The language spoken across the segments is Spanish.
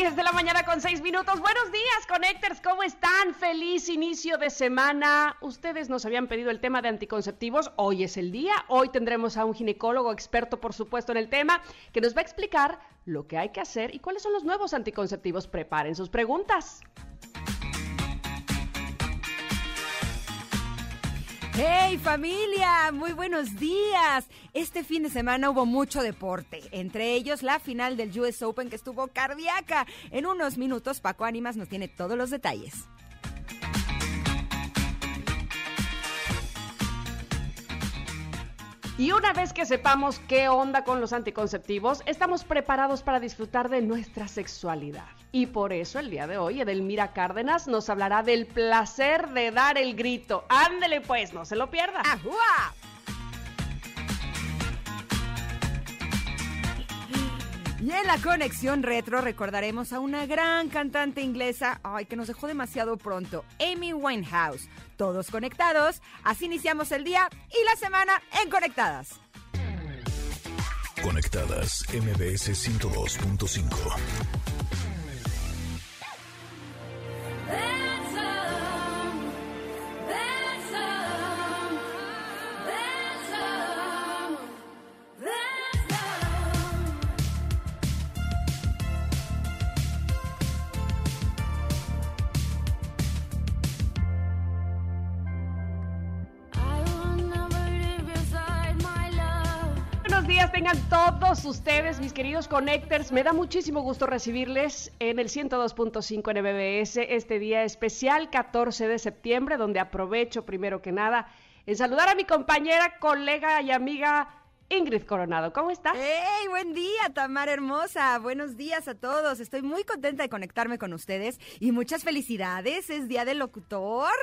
10 de la mañana con 6 minutos. Buenos días, Connectors. ¿Cómo están? Feliz inicio de semana. Ustedes nos habían pedido el tema de anticonceptivos. Hoy es el día. Hoy tendremos a un ginecólogo experto, por supuesto, en el tema, que nos va a explicar lo que hay que hacer y cuáles son los nuevos anticonceptivos. Preparen sus preguntas. ¡Hey familia! Muy buenos días. Este fin de semana hubo mucho deporte, entre ellos la final del US Open que estuvo cardíaca. En unos minutos Paco Ánimas nos tiene todos los detalles. Y una vez que sepamos qué onda con los anticonceptivos, estamos preparados para disfrutar de nuestra sexualidad. Y por eso el día de hoy Edelmira Cárdenas nos hablará del placer de dar el grito. Ándele pues, no se lo pierda. ¡Ajúa! Y en la conexión retro recordaremos a una gran cantante inglesa, ay, que nos dejó demasiado pronto, Amy Winehouse. Todos conectados, así iniciamos el día y la semana en Conectadas. Conectadas MBS 102.5. días tengan todos ustedes, mis queridos connectors. Me da muchísimo gusto recibirles en el 102.5 en MBS este día especial 14 de septiembre, donde aprovecho primero que nada en saludar a mi compañera, colega y amiga Ingrid Coronado. ¿Cómo estás? ¡Hey! Buen día, Tamara hermosa. Buenos días a todos. Estoy muy contenta de conectarme con ustedes y muchas felicidades. Es Día del Locutor.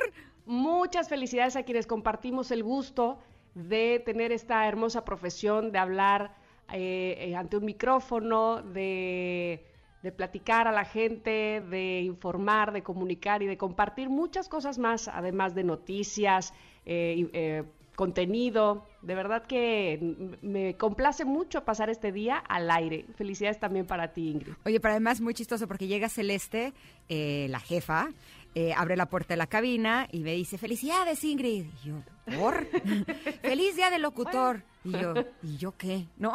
Muchas felicidades a quienes compartimos el gusto de tener esta hermosa profesión, de hablar eh, eh, ante un micrófono, de, de platicar a la gente, de informar, de comunicar y de compartir muchas cosas más, además de noticias, eh, contenido. De verdad que me complace mucho pasar este día al aire. Felicidades también para ti, Ingrid. Oye, pero además muy chistoso porque llega Celeste, la jefa, eh, abre la puerta de la cabina y me dice, felicidades Ingrid. Y yo, ¿por? Feliz día del locutor. Y yo, ¿y yo qué? ¿No?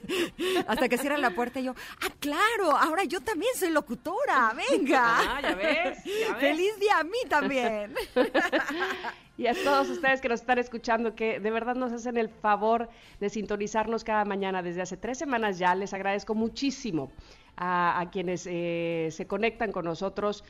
Hasta que cierra la puerta y yo, ah, claro, ahora yo también soy locutora, venga. Ah, ya ves, ya ves. Feliz día a mí también. Y a todos ustedes que nos están escuchando, que de verdad nos hacen el favor de sintonizarnos cada mañana desde hace tres semanas ya, les agradezco muchísimo a, a quienes eh, se conectan con nosotros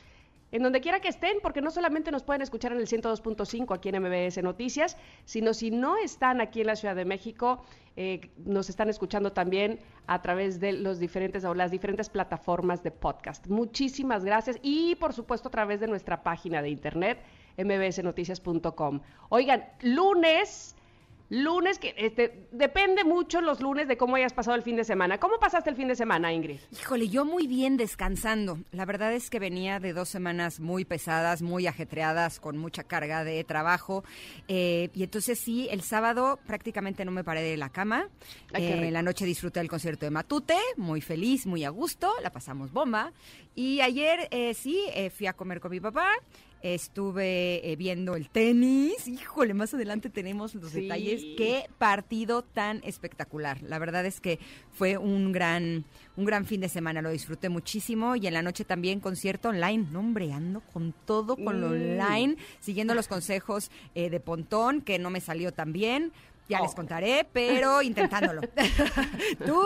en donde quiera que estén, porque no solamente nos pueden escuchar en el 102.5 aquí en MBS Noticias, sino si no están aquí en la Ciudad de México, eh, nos están escuchando también a través de los diferentes o las diferentes plataformas de podcast. Muchísimas gracias y por supuesto a través de nuestra página de internet mbsnoticias.com. Oigan, lunes, lunes que este depende mucho los lunes de cómo hayas pasado el fin de semana. ¿Cómo pasaste el fin de semana, Ingrid? Híjole, yo muy bien descansando. La verdad es que venía de dos semanas muy pesadas, muy ajetreadas, con mucha carga de trabajo. Eh, y entonces sí, el sábado prácticamente no me paré de la cama. Ay, qué Eh, la noche disfruté del concierto de Matute, muy feliz, muy a gusto, la pasamos bomba. Y ayer eh, sí, fui a comer con mi papá. Estuve eh, viendo el tenis. Híjole, más adelante tenemos los Sí. detalles. Qué partido tan espectacular. La verdad es que fue un gran, un gran fin de semana. Lo disfruté muchísimo. Y en la noche también concierto online. No, hombre, ando con todo con lo Mm. online, siguiendo los consejos eh, de Pontón, que no me salió tan bien. Ya les Oh. contaré, pero intentándolo. ¿Tú?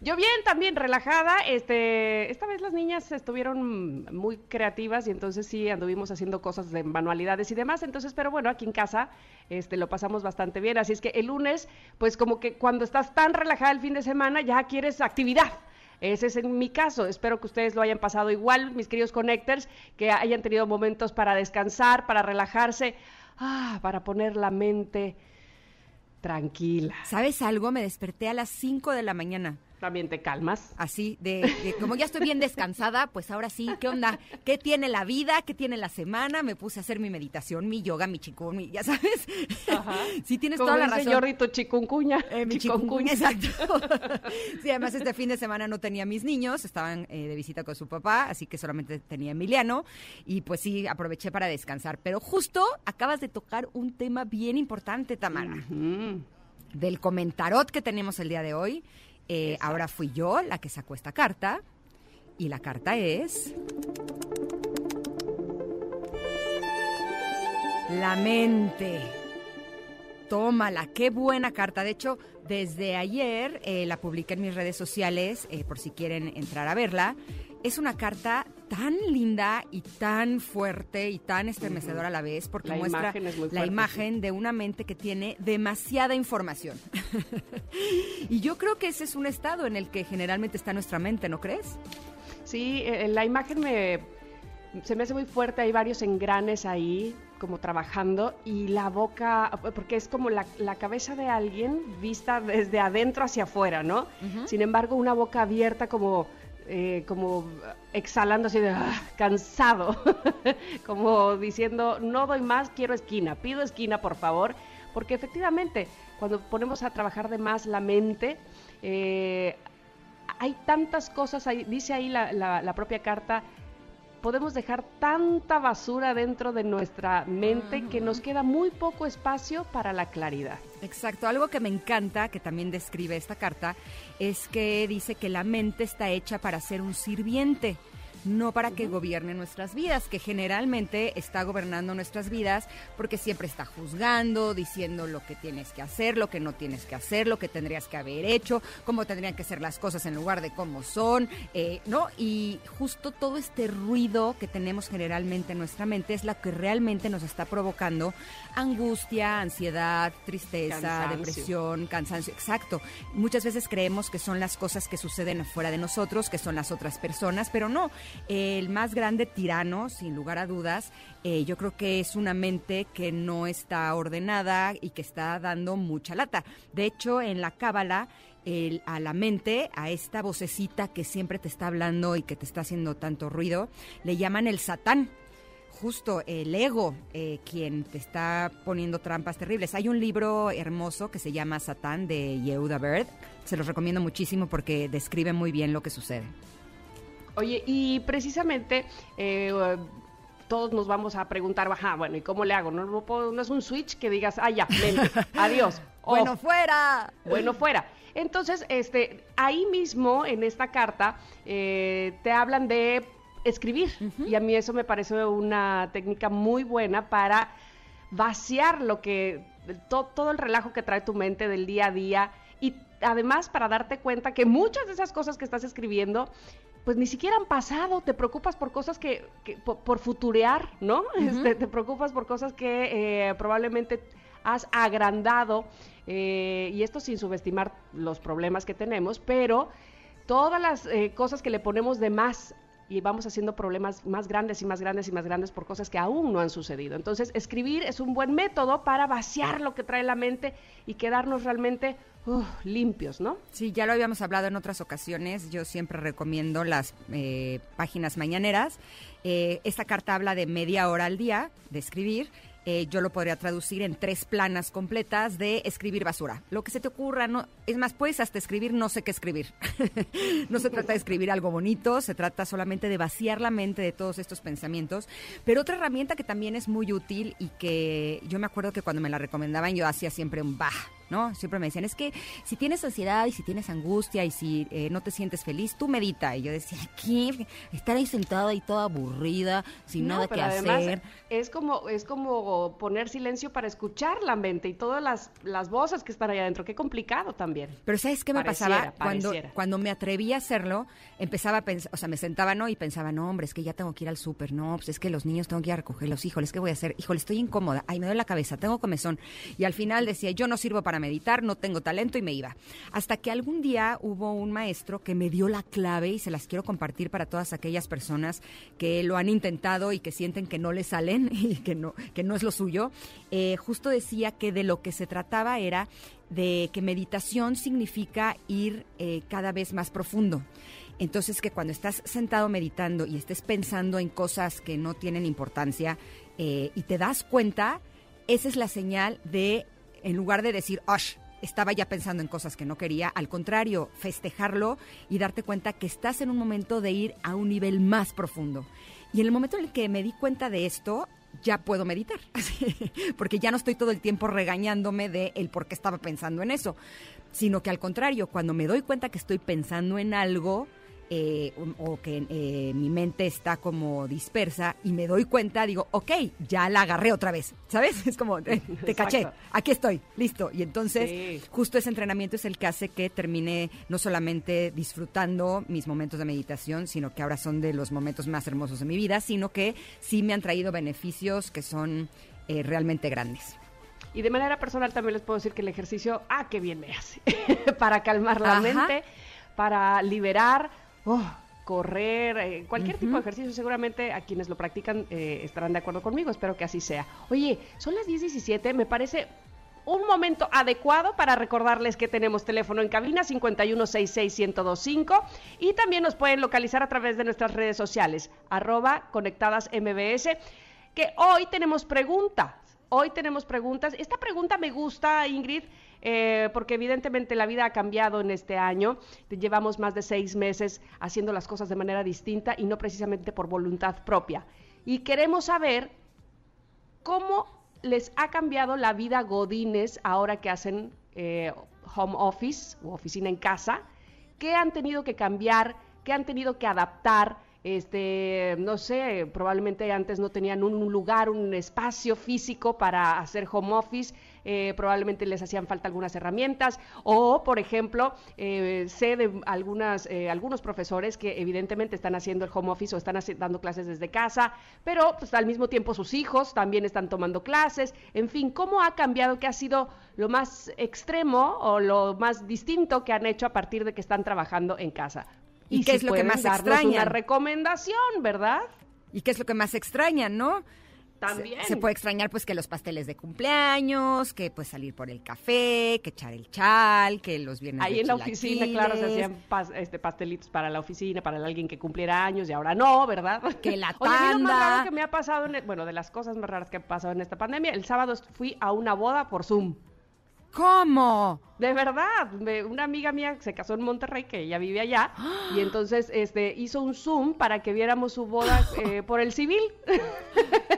Yo bien, también relajada. Este, esta vez las niñas estuvieron muy creativas y entonces sí anduvimos haciendo cosas de manualidades y demás. Entonces, pero bueno, aquí en casa este, lo pasamos bastante bien. Así es que el lunes, pues como que cuando estás tan relajada el fin de semana, ya quieres actividad. Ese es en mi caso. Espero que ustedes lo hayan pasado igual, mis queridos connectors, que hayan tenido momentos para descansar, para relajarse, ah, para poner la mente tranquila. ¿Sabes algo? Me desperté a las 5 de la mañana. También te calmas. Así, de, como ya estoy bien descansada, pues ahora sí, ¿qué onda? ¿Qué tiene la vida? ¿Qué tiene la semana? Me puse a hacer mi meditación, mi yoga, mi chikung, mi, ya sabes. Ajá. Sí, tienes toda la razón. Jordi, tu chikungunya. Eh, mi chikungunya, exacto. sí, además este fin de semana no tenía mis niños, estaban eh, de visita con su papá, así que solamente tenía Emiliano. Y pues sí, aproveché para descansar. Pero justo acabas de tocar un tema bien importante, Tamara. Del comentarot que tenemos el día de hoy eh, ahora fui yo la que sacó esta carta y la carta es... La mente. Tómala, qué buena carta. De hecho, desde ayer eh, la publiqué en mis redes sociales, eh, por si quieren entrar a verla. Es una carta tan linda y tan fuerte y tan estremecedora a la vez porque muestra la imagen de una mente que tiene demasiada información. y yo creo que ese es un estado en el que generalmente está nuestra mente, ¿no crees? Sí, eh, la imagen me se me hace muy fuerte, hay varios engranes ahí como trabajando y la boca, porque es como la, cabeza de alguien vista desde adentro hacia afuera, ¿no? Sin embargo, una boca abierta como eh, como exhalando así de ah, cansado, como diciendo, no doy más, quiero esquina, pido esquina por favor, porque efectivamente cuando ponemos a trabajar de más la mente, eh, hay tantas cosas, dice ahí la, la propia carta, podemos dejar tanta basura dentro de nuestra mente que nos queda muy poco espacio para la claridad. Exacto, algo que me encanta, que también describe esta carta, es que dice que la mente está hecha para ser un sirviente no para que gobierne nuestras vidas, que generalmente está gobernando nuestras vidas porque siempre está juzgando, diciendo lo que tienes que hacer, lo que no tienes que hacer, lo que tendrías que haber hecho, cómo tendrían que ser las cosas en lugar de cómo son, eh, ¿no? Y justo todo este ruido que tenemos generalmente en nuestra mente es la que realmente nos está provocando angustia, ansiedad, tristeza, depresión, cansancio, exacto. Muchas veces creemos que son las cosas que suceden fuera de nosotros, que son las otras personas, pero no el más grande tirano, sin lugar a dudas, eh, yo creo que es una mente que no está ordenada y que está dando mucha lata. De hecho, en la cábala, a la mente, a esta vocecita que siempre te está hablando y que te está haciendo tanto ruido, le llaman el satán justo el ego eh, quien te está poniendo trampas terribles. Hay un libro hermoso que se llama Satán de Yehuda Bird. Se los recomiendo muchísimo porque describe muy bien lo que sucede. Oye, y precisamente eh, todos nos vamos a preguntar, ajá, bueno, ¿y cómo le hago? No, no, es un switch que digas, ah, ya, adiós. bueno, fuera. Bueno, fuera. Entonces, este, ahí mismo, en esta carta, eh, te hablan de escribir. Y a mí eso me parece una técnica muy buena para vaciar lo que, todo el relajo que trae tu mente del día a día y además para darte cuenta que muchas de esas cosas que estás escribiendo pues ni siquiera han pasado, te preocupas por cosas que, por, futurear, ¿no? Este, te preocupas por cosas que eh, probablemente has agrandado, eh, y esto sin subestimar los problemas que tenemos, pero todas las eh, cosas que le ponemos de más y vamos haciendo problemas más grandes y más grandes y más grandes por cosas que aún no han sucedido. Entonces, escribir es un buen método para vaciar lo que trae la mente y quedarnos realmente limpios, ¿no? Sí, ya lo habíamos hablado en otras ocasiones. Yo siempre recomiendo las eh, páginas mañaneras. Eh, esta carta habla de media hora al día de escribir eh, yo lo podría traducir en tres planas completas de escribir basura. Lo que se te ocurra, no, es más, puedes hasta escribir no sé qué escribir. no se trata de escribir algo bonito, se trata solamente de vaciar la mente de todos estos pensamientos. Pero otra herramienta que también es muy útil y que yo me acuerdo que cuando me la recomendaban yo hacía siempre un bah ¿no? Siempre me decían, es que si tienes ansiedad y si tienes angustia y si eh, no te sientes feliz, tú medita. Y yo decía, ¿qué? Estar ahí sentada y toda aburrida, sin nada que hacer. Es como, es como o poner silencio para escuchar la mente y todas las, las voces que están allá adentro. Qué complicado también. Pero ¿sabes qué me pasaba? Cuando, cuando me atreví a hacerlo, empezaba a pensar, o sea, me sentaba, ¿no? Y pensaba, no, hombre, es que ya tengo que ir al súper, no, pues es que los niños tengo que ir a recogerlos, híjole, ¿qué voy a hacer? Híjole, estoy incómoda, ay, me duele la cabeza, tengo comezón. Y al final decía, yo no sirvo para meditar, no tengo talento y me iba. Hasta que algún día hubo un maestro que me dio la clave y se las quiero compartir para todas aquellas personas que lo han intentado y que sienten que no le salen y que no, que no es lo suyo. Eh, justo decía que de lo que se trataba era de que meditación significa ir eh, cada vez más profundo. Entonces que cuando estás sentado meditando y estés pensando en cosas que no tienen importancia eh, y te das cuenta, esa es la señal de, en lugar de decir, ¡osh! estaba ya pensando en cosas que no quería, al contrario, festejarlo y darte cuenta que estás en un momento de ir a un nivel más profundo. Y en el momento en el que me di cuenta de esto, ya puedo meditar, porque ya no estoy todo el tiempo regañándome de el por qué estaba pensando en eso, sino que al contrario, cuando me doy cuenta que estoy pensando en algo, eh, o que eh, mi mente está como dispersa y me doy cuenta, digo, ok, ya la agarré otra vez, ¿sabes? Es como, eh, te caché, aquí estoy, listo. Y entonces, justo ese entrenamiento es el que hace que termine no solamente disfrutando mis momentos de meditación, sino que ahora son de los momentos más hermosos de mi vida, sino que sí me han traído beneficios que son realmente grandes. Y de manera personal también les puedo decir que el ejercicio, ah, qué bien me hace, para calmar la mente, para liberar, oh, correr, eh, cualquier tipo de ejercicio, seguramente a quienes lo practican eh, estarán de acuerdo conmigo, espero que así sea. Oye, son las 10.17, me parece un momento adecuado para recordarles que tenemos teléfono en cabina 5166125 y también nos pueden localizar a través de nuestras redes sociales, arroba conectadas MBS, que hoy tenemos preguntas. Hoy tenemos preguntas. Esta pregunta me gusta, Ingrid, eh, porque evidentemente la vida ha cambiado en este año. Llevamos más de seis meses haciendo las cosas de manera distinta y no precisamente por voluntad propia. Y queremos saber cómo les ha cambiado la vida Godines ahora que hacen eh, home office o oficina en casa. ¿Qué han tenido que cambiar? ¿Qué han tenido que adaptar? este, no sé, probablemente antes no tenían un lugar, un espacio físico para hacer home office, eh, probablemente les hacían falta algunas herramientas, o por ejemplo, eh, sé de algunas, eh, algunos profesores que evidentemente están haciendo el home office o están dando clases desde casa, pero pues al mismo tiempo sus hijos también están tomando clases, en fin, ¿cómo ha cambiado? ¿Qué ha sido lo más extremo o lo más distinto que han hecho a partir de que están trabajando en casa? ¿Y, qué es lo que más extraña? Una recomendación, ¿verdad? ¿Y qué es lo que más extraña, no? También. Se, puede extrañar pues que los pasteles de cumpleaños, que pues salir por el café, que echar el chal, que los viernes Ahí en la oficina, claro, se hacían este, pastelitos para la oficina, para alguien que cumpliera años y ahora no, ¿verdad? Que la tanda. Oye, lo más raro que me ha pasado, en, e, bueno, de las cosas más raras que ha pasado en esta pandemia, el sábado fui a una boda por Zoom. ¿Cómo? De verdad, una amiga mía se casó en Monterrey, que ella vive allá, y entonces este, hizo un Zoom para que viéramos su boda eh, por el civil.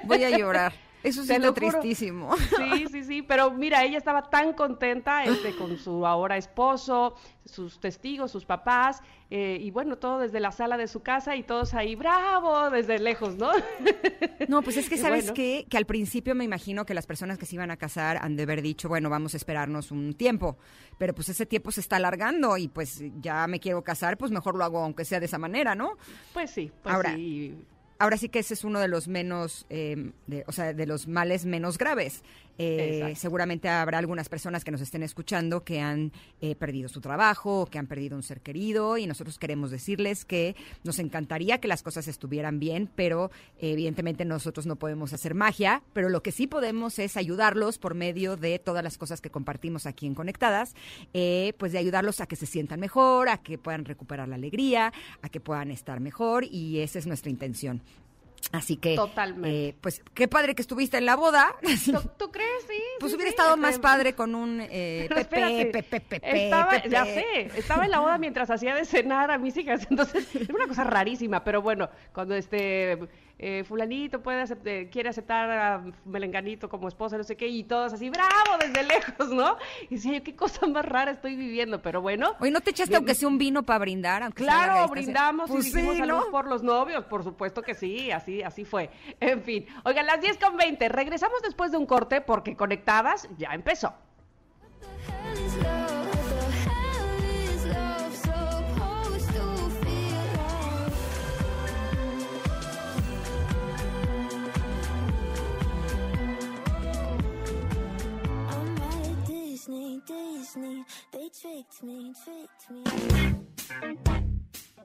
Voy a llorar. Eso sí tristísimo. Sí, sí, sí, pero mira, ella estaba tan contenta este, con su ahora esposo, sus testigos, sus papás, eh, y bueno, todo desde la sala de su casa y todos ahí, bravo, desde lejos, ¿no? No, pues es que sabes qué? que al principio me imagino que las personas que se iban a casar han de haber dicho, bueno, vamos a esperarnos un tiempo, pero pues ese tiempo se está alargando y pues ya me quiero casar, pues mejor lo hago aunque sea de esa manera, ¿no? Pues sí, pues Ahora, sí ahora sí que ese es uno de los menos, eh, o sea, de los males menos graves. Eh, seguramente habrá algunas personas que nos estén escuchando que han eh, perdido su trabajo, que han perdido un ser querido y nosotros queremos decirles que nos encantaría que las cosas estuvieran bien, pero evidentemente nosotros no podemos hacer magia, pero lo que sí podemos es ayudarlos por medio de todas las cosas que compartimos aquí en Conectadas, pues de ayudarlos a que se sientan mejor, a que puedan recuperar la alegría, a que puedan estar mejor y esa es nuestra intención. Así que, Totalmente. Eh, pues qué padre que estuviste en la boda. ¿Tú, crees? Sí, Pues hubiera estado este, más padre con un eh, estaba, ya sé, estaba en la boda mientras hacía de cenar a mis hijas, entonces era una cosa rarísima, pero bueno, cuando este eh, fulanito puede acep- eh, quiere aceptar a Melenganito como esposa, no sé qué, y todos así, bravo, desde lejos, ¿no? Y decía yo, qué cosa más rara estoy viviendo, pero bueno. Oye, ¿no te echaste Bien. aunque sea un vino para brindar? Aunque Claro, brindamos Pues y dijimos sí, ¿no? por los novios, por supuesto que sí, así, así fue. En fin, oigan, las 10 con 20, regresamos después de un corte porque ya empezó.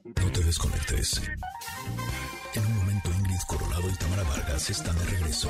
No te desconectes. En un momento Ingrid Coronado y Tamara Vargas están de regreso.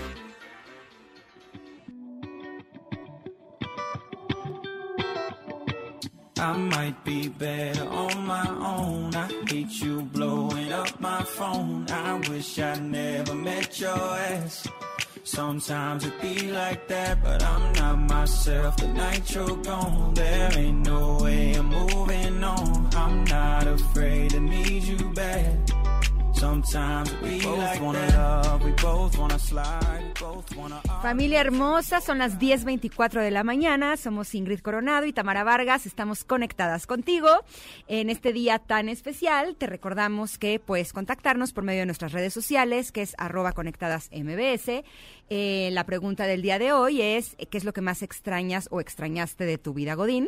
I might be better on my own. I hate you blowing up my phone. I wish I never met your ass. Sometimes it be like that, but I'm not myself. The night you're gone, there ain't no way I'm moving on. I'm not afraid to need you back. Familia hermosa, son las 10.24 de la mañana, somos Ingrid Coronado y Tamara Vargas, estamos conectadas contigo. En este día tan especial, te recordamos que puedes contactarnos por medio de nuestras redes sociales, que es arroba conectadas MBS. Eh, la pregunta del día de hoy es, ¿qué es lo que más extrañas o extrañaste de tu vida, Godín?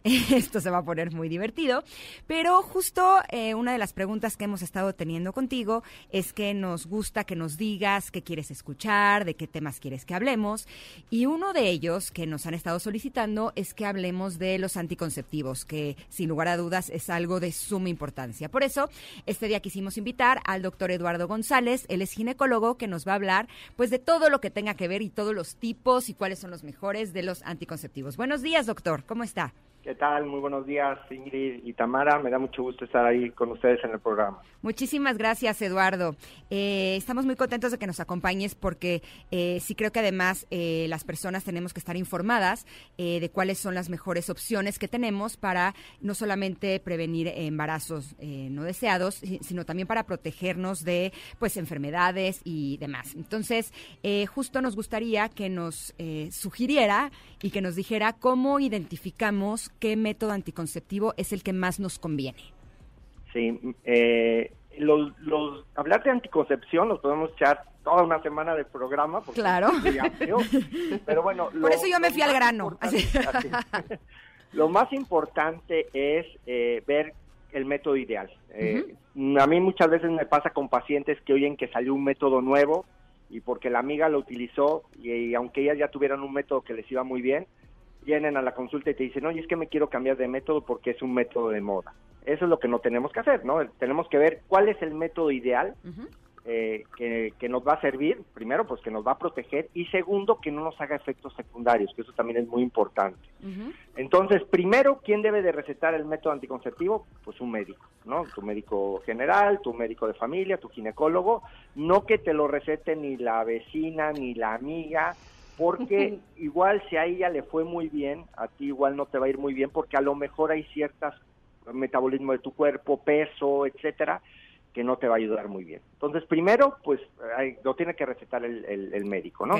Esto se va a poner muy divertido. Pero justo eh, una de las preguntas que hemos estado teniendo contigo es que nos gusta que nos digas qué quieres escuchar, de qué temas quieres que hablemos. Y uno de ellos que nos han estado solicitando es que hablemos de los anticonceptivos, que sin lugar a dudas es algo de suma importancia. Por eso, este día quisimos invitar al doctor Eduardo González, él es ginecólogo, que nos va a hablar pues de todo lo que tenga que ver y todos los tipos y cuáles son los mejores de los anticonceptivos. Buenos días, doctor, ¿cómo está? ¿Qué tal? Muy buenos días, Ingrid y Tamara. Me da mucho gusto estar ahí con ustedes en el programa. Muchísimas gracias, Eduardo. Eh, estamos muy contentos de que nos acompañes porque eh, sí creo que además eh, las personas tenemos que estar informadas eh, de cuáles son las mejores opciones que tenemos para no solamente prevenir embarazos no deseados, si- sino también para protegernos de pues enfermedades y demás. Entonces, justo nos gustaría que nos sugiriera y que nos dijera cómo identificamos qué método anticonceptivo es el que más nos conviene. Sí, eh, los, los, hablar de anticoncepción los podemos echar toda una semana de programa. Porque Claro. amplio, pero bueno. Por eso yo me fui al grano. así. lo más importante es eh, ver el método ideal. Eh, A mí muchas veces me pasa con pacientes que oyen que salió un método nuevo y porque la amiga lo utilizó y, y aunque ellas ya tuvieran un método que les iba muy bien, vienen a la consulta y te dicen, oye, es que me quiero cambiar de método porque es un método de moda. Eso es lo que no tenemos que hacer, ¿no? Tenemos que ver cuál es el método ideal eh, que, que nos va a servir, primero, pues que nos va a proteger y segundo, que no nos haga efectos secundarios, que eso también es muy importante. Entonces, primero, ¿quién debe de recetar el método anticonceptivo? Pues un médico, ¿no? Tu médico general, tu médico de familia, tu ginecólogo, no que te lo recete ni la vecina ni la amiga, porque igual si a ella le fue muy bien, a ti igual no te va a ir muy bien, porque a lo mejor hay ciertas metabolismo de tu cuerpo, peso, etcétera, que no te va a ayudar muy bien. Entonces, primero, pues hay- lo tiene que recetar el, el- el médico, ¿no?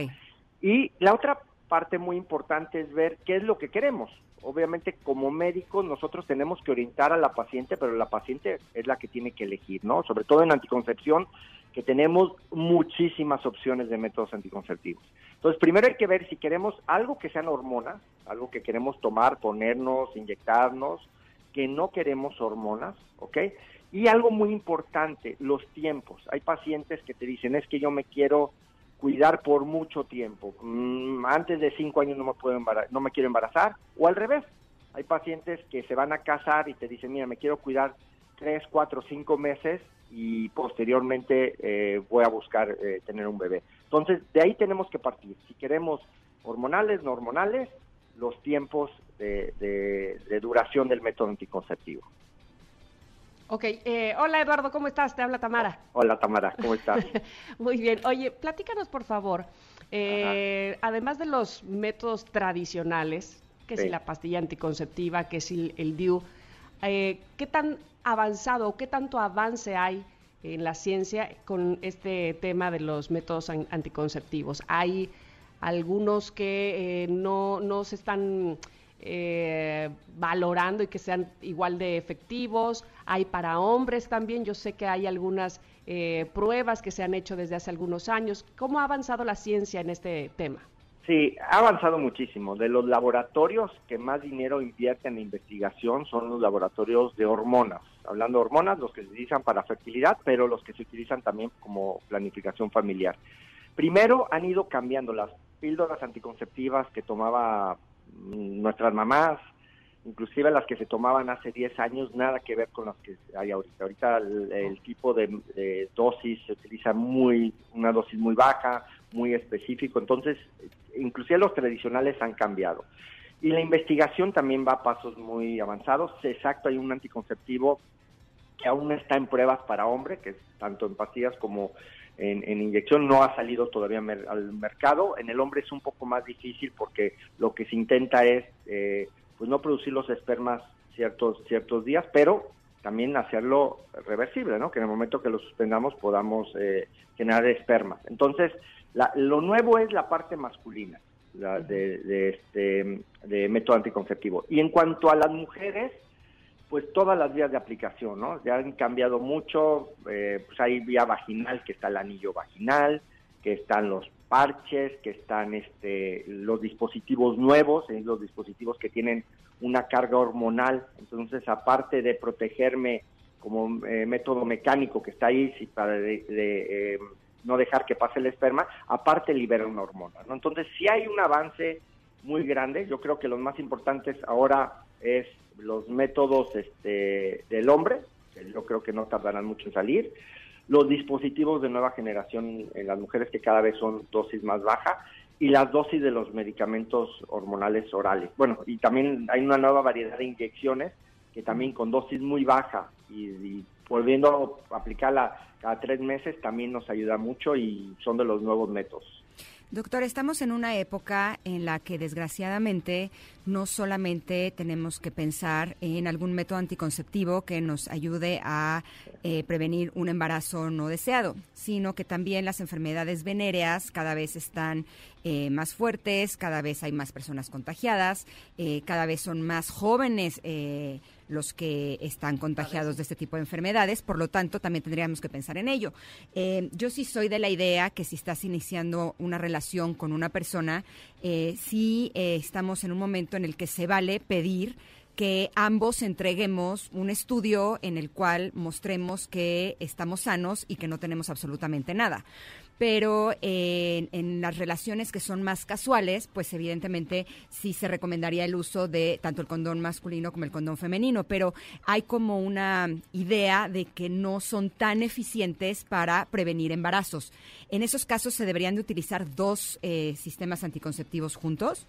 Y la otra parte muy importante es ver qué es lo que queremos. Obviamente, como médicos, nosotros tenemos que orientar a la paciente, pero la paciente es la que tiene que elegir, ¿no? Sobre todo en anticoncepción, que tenemos muchísimas opciones de métodos anticonceptivos. Entonces, primero hay que ver si queremos algo que sean hormonas, algo que queremos tomar, ponernos, inyectarnos, que no queremos hormonas, ¿ok? Y algo muy importante, los tiempos. Hay pacientes que te dicen, es que yo me quiero cuidar por mucho tiempo. Mm, antes de cinco años no me puedo embara- no me quiero embarazar, o al revés. Hay pacientes que se van a casar y te dicen, mira, me quiero cuidar 3, 4, 5 meses y posteriormente eh, voy a buscar eh, tener un bebé. Entonces, de ahí tenemos que partir. Si queremos hormonales, no hormonales, los tiempos de- de duración del método anticonceptivo. Ok, eh, hola Eduardo, ¿cómo estás? Te habla Tamara. Hola Tamara, ¿cómo estás? Muy bien. Oye, platícanos por favor, eh, además de los métodos tradicionales, que si Sí. la pastilla anticonceptiva, que si el DIU, eh, ¿qué tan avanzado o qué tanto avance hay en la ciencia con este tema de los métodos an- anticonceptivos? Hay algunos que eh, no, no se están eh, valorando y que sean igual de efectivos. Hay para hombres también. Yo sé que hay algunas eh, pruebas que se han hecho desde hace algunos años. ¿Cómo ha avanzado la ciencia en este tema? Sí, ha avanzado muchísimo. De los laboratorios que más dinero invierten en investigación son los laboratorios de hormonas. Hablando de hormonas, los que se utilizan para fertilidad, pero los que se utilizan también como planificación familiar. Primero han ido cambiando las píldoras anticonceptivas que tomaba nuestras mamás, inclusive las que se tomaban hace 10 años, nada que ver con las que hay ahorita. Ahorita el, tipo de, de dosis se utiliza muy, una dosis muy baja, muy específico, entonces inclusive los tradicionales han cambiado. Y la investigación también va a pasos muy avanzados. Exacto, hay un anticonceptivo que aún está en pruebas para hombre, que es tanto en pastillas como en, inyección, no ha salido todavía al mercado. En el hombre es un poco más difícil porque lo que se intenta es eh, pues no producir los espermas ciertos ciertos días, pero también hacerlo reversible, ¿no? Que en el momento que lo suspendamos podamos eh, generar espermas. Entonces, la- lo nuevo es la parte masculina la de, de este de método anticonceptivo. Y en cuanto a las mujeres, pues todas las vías de aplicación, ¿no? Ya han cambiado mucho, eh, pues hay vía vaginal, que está el anillo vaginal, que están los parches, que están este los dispositivos nuevos, eh, los dispositivos que tienen una carga hormonal. Entonces, aparte de protegerme como eh, método mecánico que está ahí para de- de, eh, no dejar que pase el esperma, aparte libera una hormona, ¿no? Entonces, sí hay un avance muy grande. Yo creo que los más importantes ahora es los métodos este, del hombre, que yo creo que no tardarán mucho en salir, los dispositivos de nueva generación en las mujeres que cada vez son dosis más baja y las dosis de los medicamentos hormonales orales. Bueno, y también hay una nueva variedad de inyecciones que también con dosis muy baja y, y volviendo a aplicarla cada tres meses también nos ayuda mucho y son de los nuevos métodos. Doctor, estamos en una época en la que desgraciadamente no solamente tenemos que pensar en algún método anticonceptivo que nos ayude a eh, prevenir un embarazo no deseado, sino que también las enfermedades venéreas cada vez están eh, más fuertes, cada vez hay más personas contagiadas, eh, cada vez son más jóvenes eh, los que están contagiados de este tipo de enfermedades, por lo tanto también tendríamos que pensar en ello. Yo sí soy de la idea que si estás iniciando una relación con una persona, sí estamos en un momento en el que se vale pedir que ambos entreguemos un estudio en el cual mostremos que estamos sanos y que no tenemos absolutamente nada. Pero eh, en, las relaciones que son más casuales, pues evidentemente sí se recomendaría el uso de tanto el condón masculino como el condón femenino, pero hay como una idea de que no son tan eficientes para prevenir embarazos. En esos casos se deberían de utilizar dos eh, sistemas anticonceptivos juntos.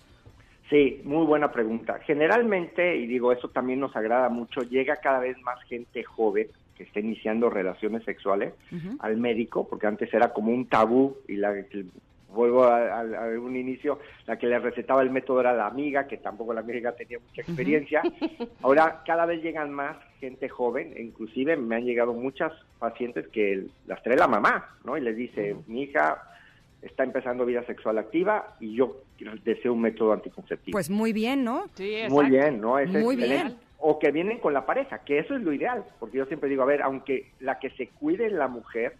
Sí, muy buena pregunta. Generalmente, y digo, eso también nos agrada mucho, llega cada vez más gente joven que está iniciando relaciones sexuales al médico, porque antes era como un tabú y la que- vuelvo a, a- a un inicio, la que le recetaba el método era la amiga, que tampoco la amiga tenía mucha experiencia. Ahora cada vez llegan más gente joven, e inclusive me han llegado muchas pacientes que las trae la mamá, ¿no? Y les dice, mi hija está empezando vida sexual activa y yo deseo un método anticonceptivo. Pues muy bien, ¿no? Sí, Muy bien, ¿no? Es Muy excelente. bien. O que vienen con la pareja, que eso es lo ideal, porque yo siempre digo, a ver, aunque la que se cuide es la mujer,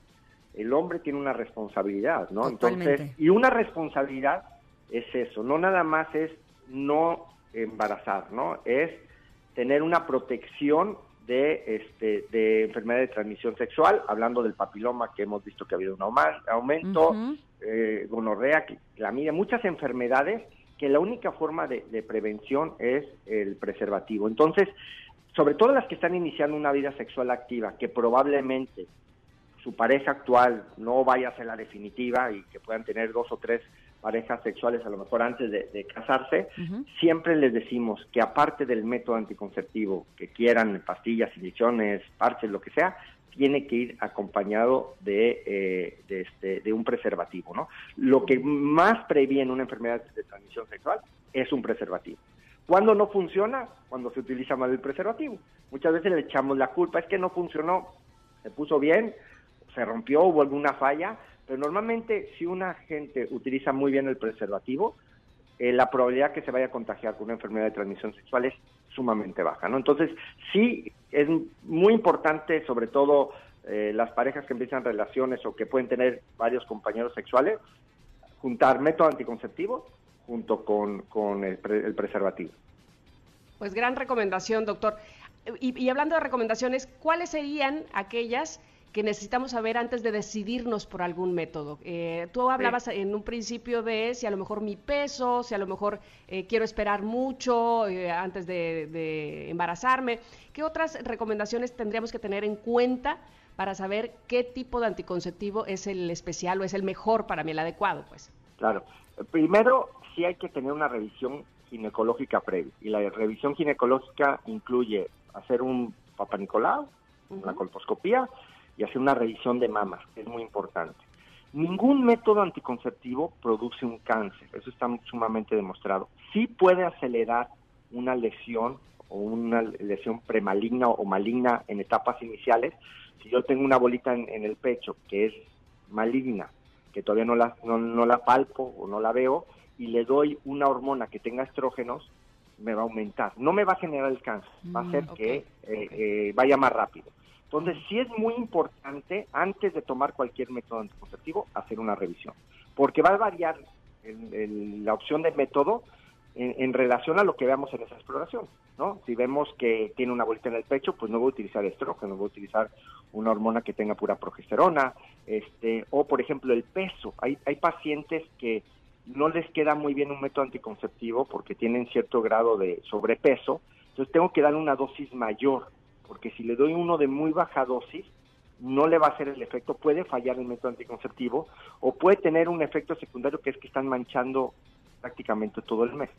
el hombre tiene una responsabilidad, ¿no? Totalmente. Entonces, y una responsabilidad es eso, no nada más es no embarazar, ¿no? Es tener una protección de este de enfermedad de transmisión sexual, hablando del papiloma que hemos visto que ha habido un aumento, Ujú. eh, gonorrea, clamidia, muchas enfermedades que la única forma de, de prevención es el preservativo. Entonces, sobre todo las que están iniciando una vida sexual activa, que probablemente su pareja actual no vaya a ser la definitiva y que puedan tener dos o tres parejas sexuales a lo mejor antes de, de casarse, siempre les decimos que aparte del método anticonceptivo que quieran, pastillas, inyecciones, parches, lo que sea, tiene que ir acompañado de, eh, de, este, de un preservativo. ¿no? Lo que más previene una enfermedad de transmisión sexual es un preservativo. ¿Cuándo no funciona? Cuando se utiliza mal el preservativo. Muchas veces le echamos la culpa, es que no funcionó, se puso bien, se rompió, hubo alguna falla, pero normalmente si una gente utiliza muy bien el preservativo, eh, la probabilidad que se vaya a contagiar con una enfermedad de transmisión sexual es sumamente baja, ¿no? Entonces, sí es muy importante, sobre todo eh, las parejas que empiezan relaciones o que pueden tener varios compañeros sexuales, juntar método anticonceptivo junto con, con el, pre- el preservativo. Pues gran recomendación, doctor. Y, y hablando de recomendaciones, ¿cuáles serían aquellas que necesitamos saber antes de decidirnos por algún método? Eh, tú hablabas en un principio de si a lo mejor mi peso, si a lo mejor eh, quiero esperar mucho eh, antes de, de embarazarme. ¿Qué otras recomendaciones tendríamos que tener en cuenta para saber qué tipo de anticonceptivo es el especial o es el mejor para mí, el adecuado? Pues. Claro. Primero, sí hay que tener una revisión ginecológica previa. Y la revisión ginecológica incluye hacer un papanicolau, una colposcopía y hacer una revisión de mamas, que es muy importante. Ningún método anticonceptivo produce un cáncer, eso está sumamente demostrado. Sí puede acelerar una lesión o una lesión premaligna o maligna en etapas iniciales. Si yo tengo una bolita en, en el pecho que es maligna, que todavía no la, no, no la palpo o no la veo, y le doy una hormona que tenga estrógenos, me va a aumentar. No me va a generar el cáncer, va a hacer ok, que eh, eh, vaya más rápido. Entonces, sí es muy importante, antes de tomar cualquier método anticonceptivo, hacer una revisión, porque va a variar el- el- la opción de método en, relación a lo que veamos en esa exploración, ¿no? Si vemos que tiene una bolita en el pecho, pues no voy a utilizar estrógeno, voy a utilizar una hormona que tenga pura progesterona, este, o por ejemplo el peso. Hay, hay pacientes que no les queda muy bien un método anticonceptivo porque tienen cierto grado de sobrepeso, entonces tengo que darle una dosis mayor, porque si le doy uno de muy baja dosis, no le va a hacer el efecto, puede fallar el método anticonceptivo o puede tener un efecto secundario que es que están manchando prácticamente todo el mes.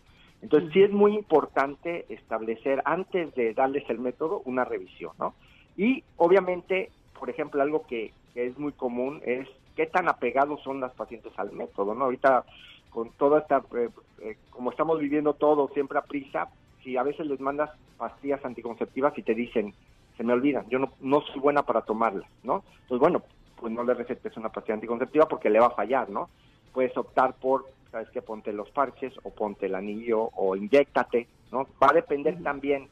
Entonces sí es muy importante establecer antes de darles el método una revisión, ¿no? Y obviamente, por ejemplo, algo que, que es muy común es qué tan apegados son las pacientes al método, ¿no? Ahorita con toda esta, eh, eh, como estamos viviendo todo siempre a prisa, si a veces les mandas pastillas anticonceptivas y te dicen, se me olvidan, yo no, no soy buena para tomarlas, ¿no? Entonces, bueno, pues no le recetes una pastilla anticonceptiva porque le va a fallar, ¿no? Puedes optar por, ¿sabes qué? Ponte los parches o ponte el anillo o inyéctate, ¿no? Va a depender también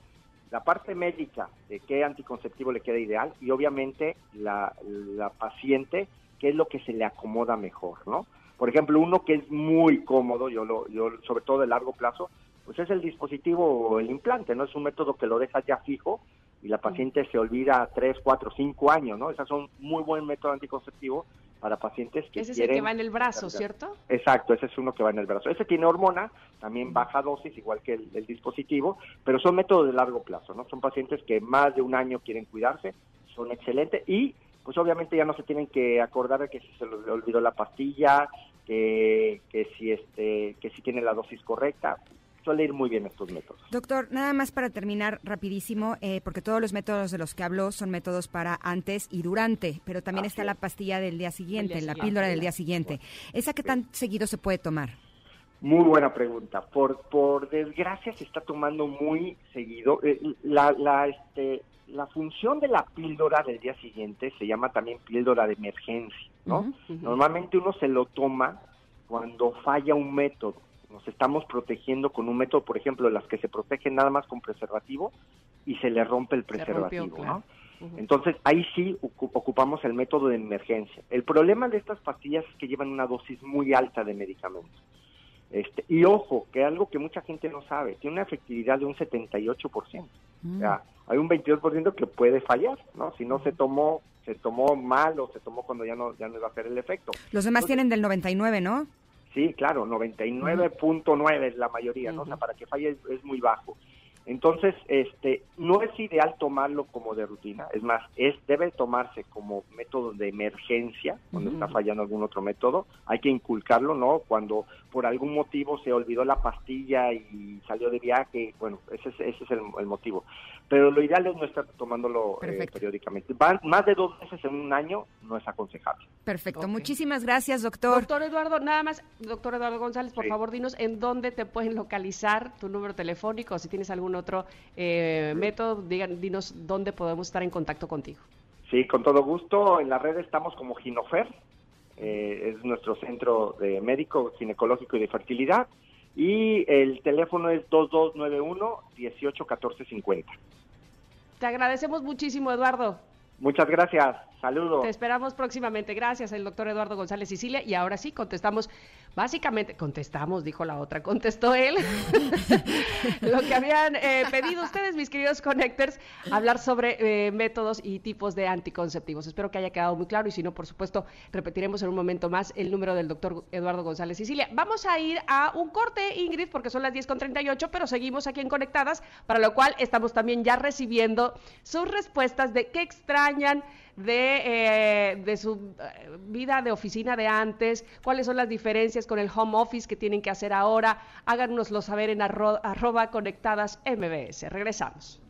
la parte médica de qué anticonceptivo le queda ideal y obviamente la, la paciente qué es lo que se le acomoda mejor, ¿no? Por ejemplo, uno que es muy cómodo, yo lo, yo sobre todo de largo plazo, pues es el dispositivo el implante, ¿no? Es un método que lo dejas ya fijo y la paciente se olvida tres, cuatro, cinco años, ¿no? Esas son muy buen método anticonceptivo para pacientes que Ese es el que va en el brazo, ¿cierto? Exacto, ese es uno que va en el brazo. Ese tiene hormona, también baja dosis, igual que el, el dispositivo, pero son métodos de largo plazo, ¿no? Son pacientes que más de un año quieren cuidarse, son excelentes y pues obviamente ya no se tienen que acordar de que si se les olvidó la pastilla, que, que si este, que si tiene la dosis correcta. Suele ir muy bien estos métodos. Doctor, nada más para terminar rapidísimo, eh, porque todos los métodos de los que hablo son métodos para antes y durante, pero también está es. la pastilla del día siguiente, día la siguiente. píldora del día siguiente. ¿Esa qué tan seguido se puede tomar? Muy buena pregunta. Por, por desgracia se está tomando muy seguido. Eh, La, la, este, la función de la píldora del día siguiente se llama también píldora de emergencia, ¿no? Normalmente uno se lo toma cuando falla un método. Nos estamos protegiendo con un método, por ejemplo, las que se protegen nada más con preservativo y se le rompe el rompió, preservativo, claro. ¿no? Entonces, ahí sí ocu- ocupamos el método de emergencia. El problema de estas pastillas es que llevan una dosis muy alta de medicamento. Este, y ojo, que algo que mucha gente no sabe, tiene una efectividad de un 78%. Mm. O sea, hay un 22% que puede fallar, ¿no? Si no se tomó, se tomó mal o se tomó cuando ya no, ya no iba a hacer el efecto. Los demás tienen del 99, ¿no? Sí, claro, 99.9 es la mayoría, ¿no? O sea, para que falle es, es muy bajo. Entonces, este, no es ideal tomarlo como de rutina, es más, es debe tomarse como método de emergencia cuando está fallando algún otro método. Hay que inculcarlo, ¿no? Cuando por algún motivo se olvidó la pastilla y salió de viaje, bueno, ese es, ese es el, el motivo. Pero lo ideal es no estar tomándolo eh, periódicamente. Van- más de dos veces en un año no es aconsejable. Perfecto. Muchísimas gracias, doctor. Doctor Eduardo, nada más, doctor Eduardo González, por Sí. favor, dinos en dónde te pueden localizar, tu número telefónico, si tienes algún otro eh, método, digan, dinos dónde podemos estar en contacto contigo. Sí, con todo gusto. En la red estamos como Ginofer, eh, es nuestro centro de médico, ginecológico y de fertilidad. Y el teléfono es 2291-181450. Te agradecemos muchísimo, Eduardo. Muchas gracias. Saludos. Te esperamos próximamente. Gracias, el doctor Eduardo González Sicilia. Y ahora sí, contestamos, básicamente, contestamos, dijo la otra, contestó él, lo que habían eh, pedido ustedes, mis queridos connectors, hablar sobre eh, métodos y tipos de anticonceptivos. Espero que haya quedado muy claro y si no, por supuesto, repetiremos en un momento más el número del doctor Eduardo González Sicilia. Vamos a ir a un corte, Ingrid, porque son las 10.38, pero seguimos aquí en Conectadas, para lo cual estamos también ya recibiendo sus respuestas de qué extrañan de, eh, de su eh, vida de oficina de antes, cuáles son las diferencias con el home office que tienen que hacer ahora. Háganoslo saber en arro- arroba conectadas MBS. Regresamos.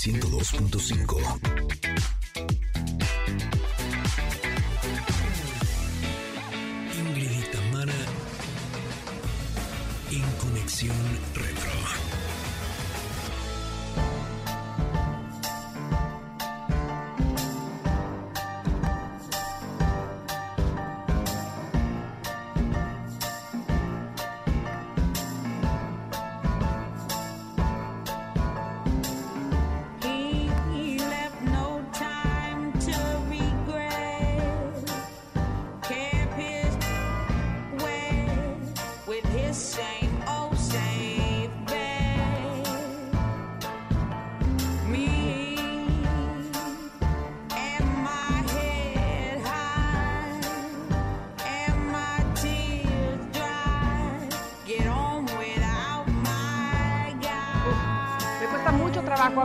102.5.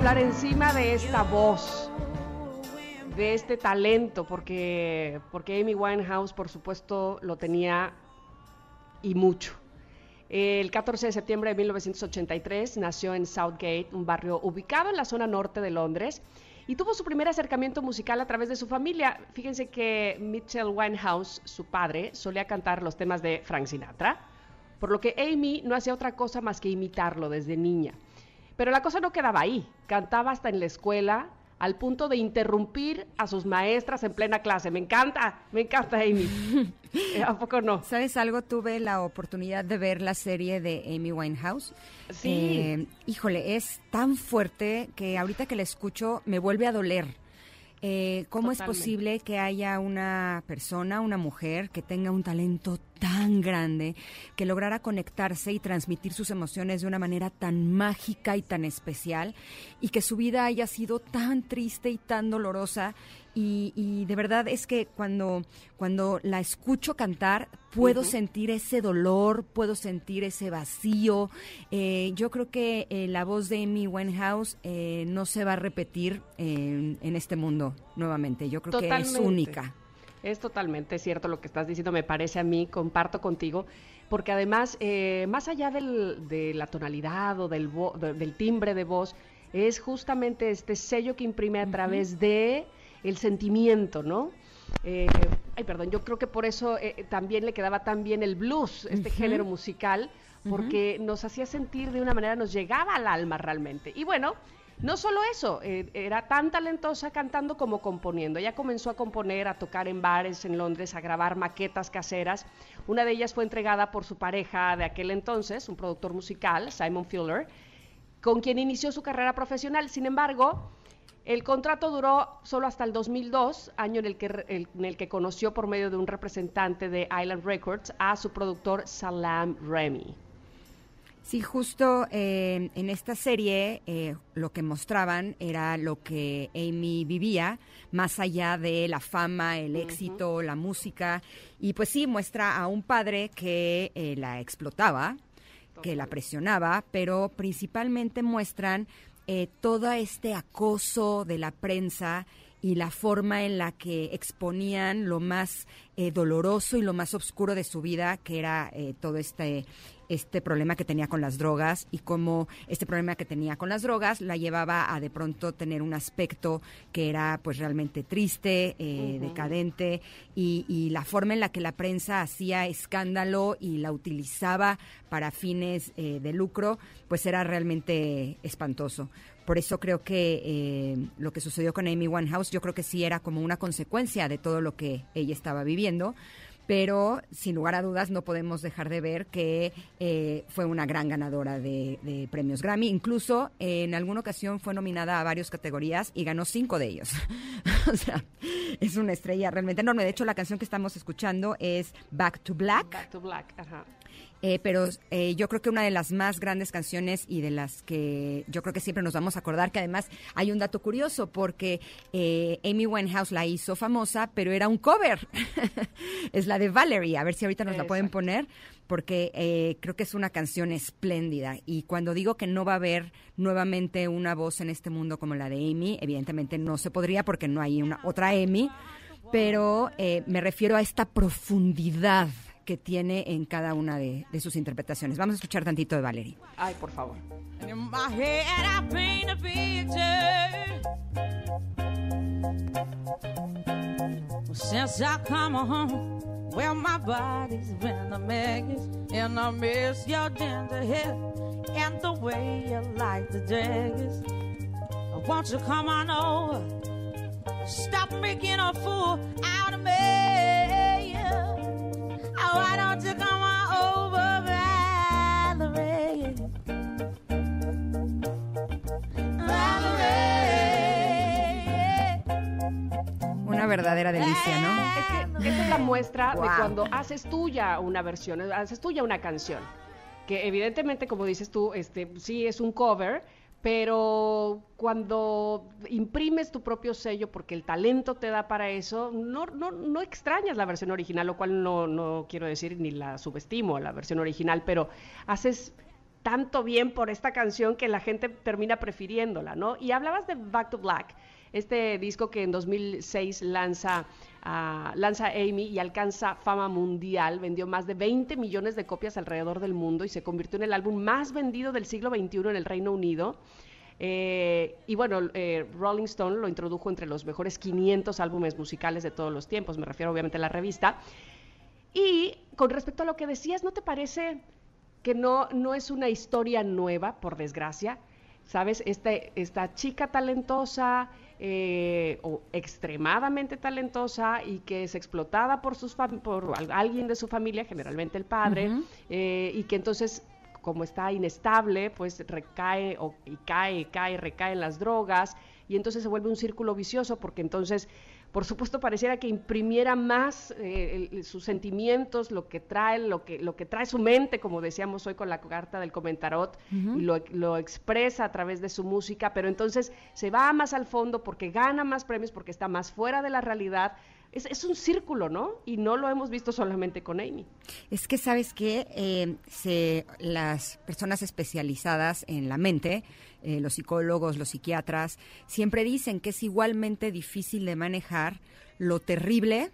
hablar encima de esta voz, de este talento, porque, porque Amy Winehouse, por supuesto, lo tenía y mucho. El 14 de septiembre de 1983 nació en Southgate, un barrio ubicado en la zona norte de Londres, y tuvo su primer acercamiento musical a través de su familia. Fíjense que Mitchell Winehouse, su padre, solía cantar los temas de Frank Sinatra, por lo que Amy no hacía otra cosa más que imitarlo desde niña. Pero la cosa no quedaba ahí, cantaba hasta en la escuela, al punto de interrumpir a sus maestras en plena clase. Me encanta, me encanta Amy. Eh, ¿A poco no? ¿Sabes algo? Tuve la oportunidad de ver la serie de Amy Winehouse. Sí. Eh, híjole, es tan fuerte que ahorita que la escucho me vuelve a doler. Eh, ¿Cómo es posible que haya una persona, una mujer, que tenga un talento tan grande, que lograra conectarse y transmitir sus emociones de una manera tan mágica y tan especial, y que su vida haya sido tan triste y tan dolorosa? Y, y de verdad es que cuando, cuando la escucho cantar, puedo sentir ese dolor, puedo sentir ese vacío. Eh, yo creo que eh, la voz de Amy Winehouse eh, no se va a repetir en, en este mundo nuevamente. Yo creo que es única. Es totalmente cierto lo que estás diciendo, me parece a mí, comparto contigo, porque además, eh, más allá del- de la tonalidad o del, vo- de- del timbre de voz, es justamente este sello que imprime a través de el sentimiento, ¿no? Eh, ay, perdón, yo creo que por eso eh, también le quedaba tan bien el blues, este género musical, porque nos hacía sentir de una manera, nos llegaba al alma realmente. Y bueno, No solo eso, eh, era tan talentosa cantando como componiendo. Ella comenzó a componer, a tocar en bares en Londres, a grabar maquetas caseras. Una de ellas fue entregada por su pareja de aquel entonces, un productor musical, Simon Fuller, con quien inició su carrera profesional. Sin embargo, el contrato duró solo hasta el 2002, año en el que, el- en el que conoció por medio de un representante de Island Records a su productor Salam Remy. Sí, justo eh, en esta serie eh, lo que mostraban era lo que Amy vivía, más allá de la fama, el éxito, la música. Y pues sí, muestra a un padre que eh, la explotaba, que la presionaba, pero principalmente muestran eh, todo este acoso de la prensa y la forma en la que exponían lo más eh, doloroso y lo más oscuro de su vida, que era eh, todo este este problema que tenía con las drogas y cómo este problema que tenía con las drogas la llevaba a de pronto tener un aspecto que era pues realmente triste, eh, decadente y, y la forma en la que la prensa hacía escándalo y la utilizaba para fines eh, de lucro pues era realmente espantoso. Por eso creo que eh, lo que sucedió con Amy Winehouse yo creo que sí era como una consecuencia de todo lo que ella estaba viviendo pero sin lugar a dudas no podemos dejar de ver que eh, fue una gran ganadora de, premios Grammy. Incluso en alguna ocasión fue nominada a varias categorías y ganó cinco de ellos. o sea, es una estrella realmente enorme. De hecho, la canción que estamos escuchando es Back to Black. Back to Black, ajá. Eh, pero eh, yo creo que una de las más grandes canciones y de las que yo creo que siempre nos vamos a acordar, que además hay un dato curioso, porque eh, Amy Winehouse la hizo famosa, pero era un cover. es la de Valerie, a ver si ahorita nos la pueden poner, porque eh, creo que es una canción espléndida. Y cuando digo que no va a haber nuevamente una voz en este mundo como la de Amy, evidentemente no se podría porque no hay una otra Amy, pero eh, me refiero a esta profundidad que tiene en cada una de, de sus interpretaciones. Vamos a escuchar tantito de Valerie. Ay, por favor. In my head, I paint a picture. Since I come home, well, my body's been a mess, and I miss your gentle hair and the way you like the dress. Won't you come on over? Stop making a fool out of me. Why don't you come on over, Valerie? Valerie. Una verdadera delicia, ¿no? Es que esta es la muestra de cuando haces tuya una versión, haces tuya una canción. Que evidentemente, como dices tú, este, sí es un cover, pero cuando imprimes tu propio sello, porque el talento te da para eso, no, no, no extrañas la versión original, lo cual no, no quiero decir ni la subestimo, la versión original, pero haces tanto bien por esta canción que la gente termina prefiriéndola, ¿no? Y hablabas de Back to Black, este disco que en 2006 lanza, ah, lanza Amy y alcanza fama mundial, vendió más de 20 millones de copias alrededor del mundo y se convirtió en el álbum más vendido del siglo XXI en el Reino Unido. Eh, y bueno, eh, Rolling Stone lo introdujo entre los mejores 500 álbumes musicales de todos los tiempos, me refiero obviamente a la revista. Y con respecto a lo que decías, ¿no te parece que no, no es una historia nueva, por desgracia? ¿Sabes? Este, esta chica talentosa eh, o extremadamente talentosa y que es explotada por, sus por al- alguien de su familia, generalmente el padre, eh, y que entonces como está inestable, pues recae o, y cae, cae, recae en las drogas y entonces se vuelve un círculo vicioso porque entonces, por supuesto, pareciera que imprimiera más eh, el- sus sentimientos, lo que trae, lo que, lo que trae su mente, como decíamos hoy con la carta del comentarot, y lo, lo expresa a través de su música, pero entonces se va más al fondo porque gana más premios, porque está más fuera de la realidad. Es, es un círculo, ¿no? Y no lo hemos visto solamente con Amy. Es que, ¿sabes qué? Eh, se, las personas especializadas en la mente, eh, los psicólogos, los psiquiatras, siempre dicen que es igualmente difícil de manejar lo terrible,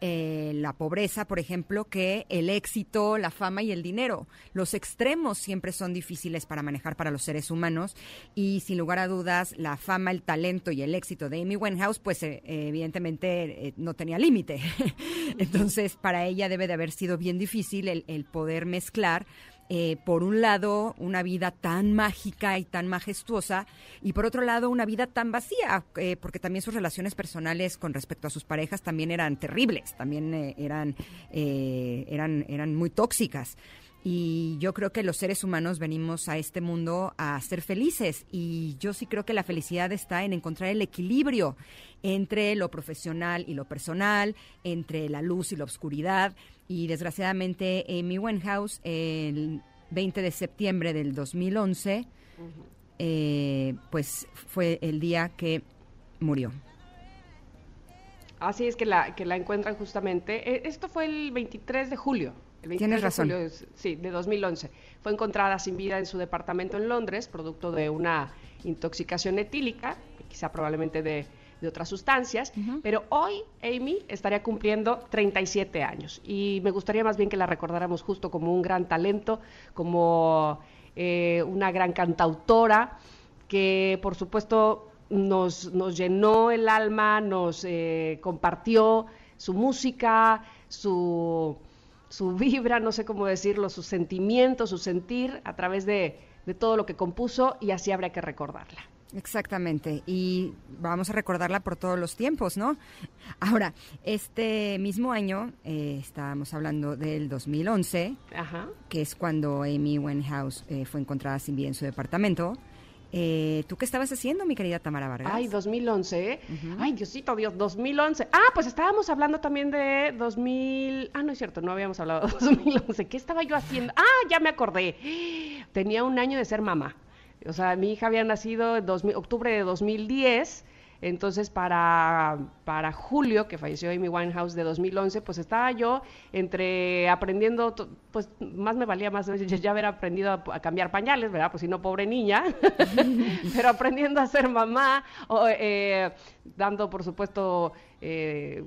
eh, la pobreza, por ejemplo, que el éxito, la fama y el dinero. Los extremos siempre son difíciles para manejar para los seres humanos y sin lugar a dudas la fama, el talento y el éxito de Amy Winehouse, pues eh, evidentemente eh, no tenía límite. Entonces para ella debe de haber sido bien difícil el, el poder mezclar eh, por un lado, una vida tan mágica y tan majestuosa, y por otro lado, una vida tan vacía, eh, porque también sus relaciones personales con respecto a sus parejas también eran terribles, también eh, eran, eh, eran, eran muy tóxicas. Y yo creo que los seres humanos venimos a este mundo a ser felices. Y yo sí creo que la felicidad está en encontrar el equilibrio entre lo profesional y lo personal, entre la luz y la oscuridad. Y desgraciadamente Amy Winehouse, el 20 de septiembre del 2011, eh, pues fue el día que murió. Así es que la, que la encuentran justamente. eh, Esto fue el 23 de julio. El 23 Tienes de razón. julio, es- sí, de 2011. Fue encontrada sin vida en su departamento en Londres, producto de una intoxicación etílica, quizá probablemente de, de otras sustancias. Pero hoy Amy estaría cumpliendo 37 años. Y me gustaría más bien que la recordáramos justo como un gran talento, como eh, una gran cantautora que por supuesto nos, nos llenó el alma, nos eh, compartió su música, su, su vibra, no sé cómo decirlo, sus sentimientos, su sentir a través de, de todo lo que compuso y así habría que recordarla. Exactamente, y vamos a recordarla por todos los tiempos, ¿no? Ahora, este mismo año, eh, estábamos hablando del 2011, Ajá. que es cuando Amy Winehouse eh, fue encontrada sin vida en su departamento. Eh, ¿Tú qué estabas haciendo, mi querida Tamara Vargas? Ay, 2011, ¿eh? Ay, Diosito Dios, 2011. Ah, pues estábamos hablando también de 2000. Ah, no es cierto, no habíamos hablado de 2011. ¿Qué estaba yo haciendo? Ah, ya me acordé. Tenía un año de ser mamá. O sea, mi hija había nacido en 2000 octubre de 2010. Entonces, para, para julio, que falleció Amy Winehouse de 2011, pues estaba yo entre aprendiendo, pues más me valía más ya haber aprendido a, a cambiar pañales, ¿verdad? Pues si no, pobre niña, pero aprendiendo a ser mamá, o, eh, dando, por supuesto, eh,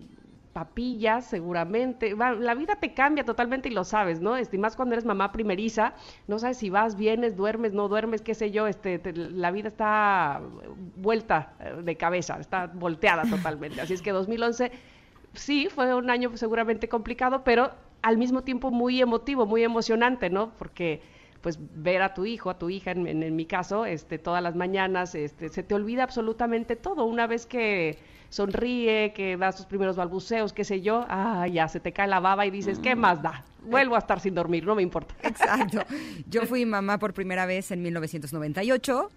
papillas, seguramente. La vida te cambia totalmente y lo sabes, ¿no? Este, más cuando eres mamá primeriza, no sabes si vas, vienes, duermes, no duermes, qué sé yo, este, te- la vida está vuelta eh, de cabeza, está volteada totalmente. Así es que 2011 sí fue un año seguramente complicado, pero al mismo tiempo muy emotivo, muy emocionante, ¿no? Porque pues ver a tu hijo, a tu hija, en, en- en mi caso, este, todas las mañanas, este, se te olvida absolutamente todo. Una vez que sonríe, que das tus primeros balbuceos, qué sé yo, ah, ya se te cae la baba y dices, ¿qué más da? Vuelvo a estar sin dormir, no me importa. Exacto. Yo fui mamá por primera vez en 1998,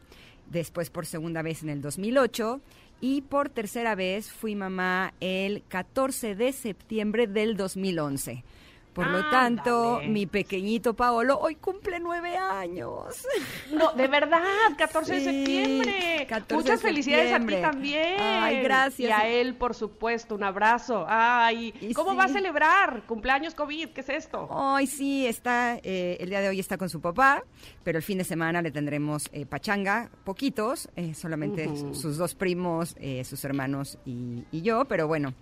después por segunda vez en el 2008 y por tercera vez fui mamá el 14 de septiembre del 2011. Por lo tanto, mi pequeñito Paolo hoy cumple nueve años. No, de verdad, 14 de septiembre. 14 Muchas de felicidades a ti también. Ay, gracias. Y a él, por supuesto, un abrazo. Ay, Y ¿cómo sí. va a celebrar? Cumpleaños COVID, ¿qué es esto? Hoy sí está, eh, el día de hoy está con su papá, pero el fin de semana le tendremos eh, pachanga, poquitos, eh, solamente sus dos primos, eh, sus hermanos y, y yo, pero bueno.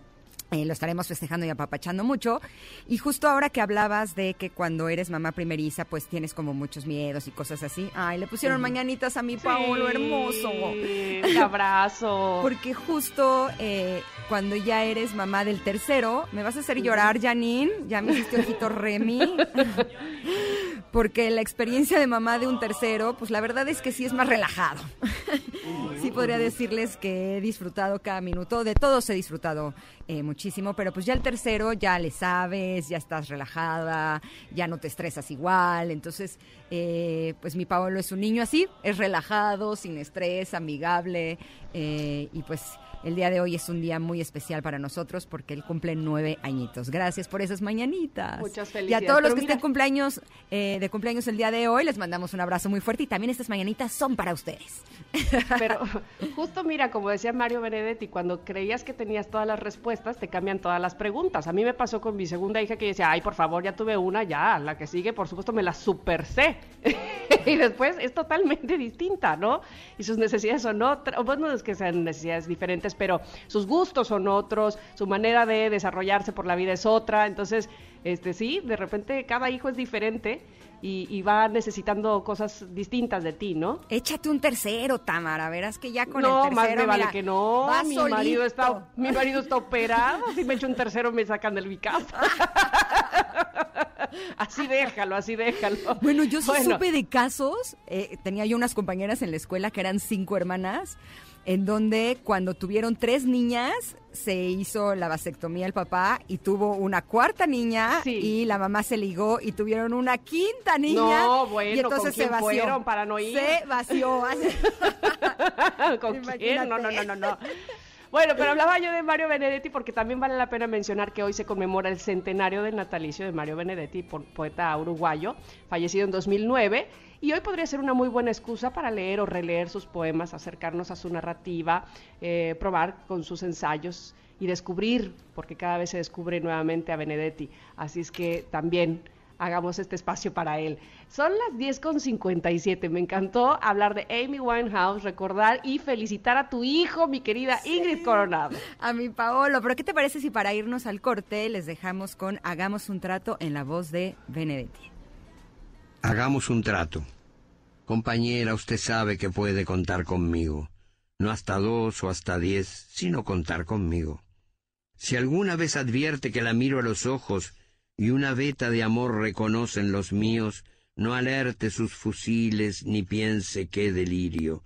Eh, lo estaremos festejando y apapachando mucho. Y justo ahora que hablabas de que cuando eres mamá primeriza, pues tienes como muchos miedos y cosas así. Ay, le pusieron mañanitas a mi Paolo, Sí, hermoso. Un abrazo. Porque justo eh, cuando ya eres mamá del tercero, me vas a hacer llorar, Janine. Ya me hiciste ojito Remy. Porque la experiencia de mamá de un tercero, pues la verdad es que sí es más relajado. sí podría decirles que he disfrutado cada minuto. De todos he disfrutado eh, muchísimo, pero pues ya el tercero ya le sabes, ya estás relajada, ya no te estresas igual. Entonces, eh, pues mi Paolo es un niño así, es relajado, sin estrés, amigable. eh, y pues el día de hoy es un día muy especial para nosotros porque él cumple nueve añitos. Gracias por esas mañanitas. Muchas Y a felicidades. todos los Pero que mira- estén cumpleaños, eh, de cumpleaños el día de hoy, les mandamos un abrazo muy fuerte y también estas mañanitas son para ustedes. Pero justo mira, como decía Mario Benedetti, cuando creías que tenías todas las respuestas, te cambian todas las preguntas. A mí me pasó con mi segunda hija que decía, ay, por favor, ya tuve una, ya, la que sigue, por supuesto, me la super sé. y después es totalmente distinta, ¿no? Y sus necesidades son otras, bueno, no es que sean necesidades diferentes, pero sus gustos son otros, su manera de desarrollarse por la vida es otra. Entonces, este sí, de repente cada hijo es diferente y, y va necesitando cosas distintas de ti, ¿no? Échate un tercero, Tamara, verás que ya con no, el tercero, más me vale que no. Mi solito. marido está, mi marido está operado. Si me echo un tercero me sacan de mi casa. así déjalo, así déjalo. Bueno, yo sí Bueno, supe de casos, eh, tenía yo unas compañeras en la escuela que eran cinco hermanas, en donde cuando tuvieron tres niñas se hizo la vasectomía el papá y tuvo una cuarta niña Sí. y la mamá se ligó y tuvieron una quinta niña No, bueno, y entonces ¿con se vació. fueron para no ir? Se vació. ¿Con quién? No, no, no, no, no. Bueno, pero hablaba yo de Mario Benedetti porque también vale la pena mencionar que hoy se conmemora el centenario del natalicio de Mario Benedetti, po- poeta uruguayo, fallecido en 2009. Y hoy podría ser una muy buena excusa para leer o releer sus poemas, acercarnos a su narrativa, eh, probar con sus ensayos y descubrir, porque cada vez se descubre nuevamente a Benedetti. Así es que también hagamos este espacio para él. Son las 10.57. Me encantó hablar de Amy Winehouse, recordar y felicitar a tu hijo, mi querida Ingrid Coronado. A mi Paolo, pero ¿qué te parece si para irnos al corte les dejamos con Hagamos un trato en la voz de Benedetti? Hagamos un trato. Compañera, usted sabe que puede contar conmigo. No hasta dos o hasta diez, sino contar conmigo. Si alguna vez advierte que la miro a los ojos y una veta de amor reconocen los míos, no alerte sus fusiles ni piense qué delirio.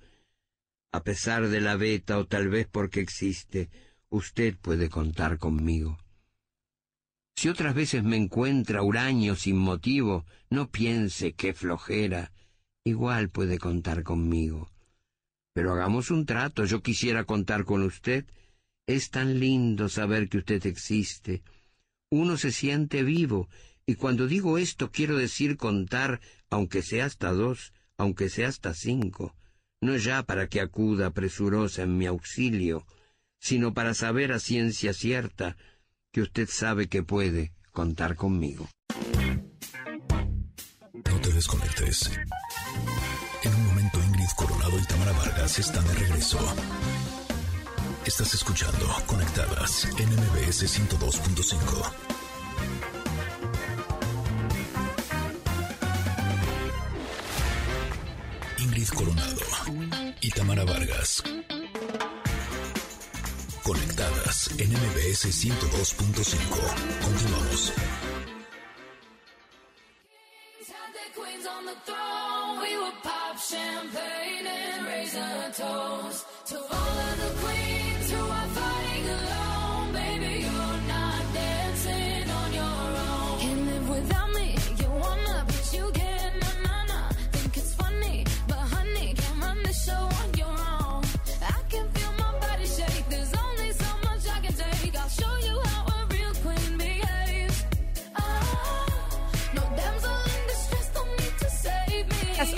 A pesar de la veta o tal vez porque existe, usted puede contar conmigo. Si otras veces me encuentra huraño sin motivo, no piense qué flojera, igual puede contar conmigo. Pero hagamos un trato, yo quisiera contar con usted. Es tan lindo saber que usted existe. Uno se siente vivo, y cuando digo esto quiero decir contar, aunque sea hasta dos, aunque sea hasta cinco, no ya para que acuda presurosa en mi auxilio, sino para saber a ciencia cierta que usted sabe que puede contar conmigo. No te desconectes. En un momento Ingrid Coronado y Tamara Vargas están de regreso. Estás escuchando Conectadas en MBS 102.5. Ingrid Coronado y Tamara Vargas. Conectadas en MBS 102.5. Continuamos.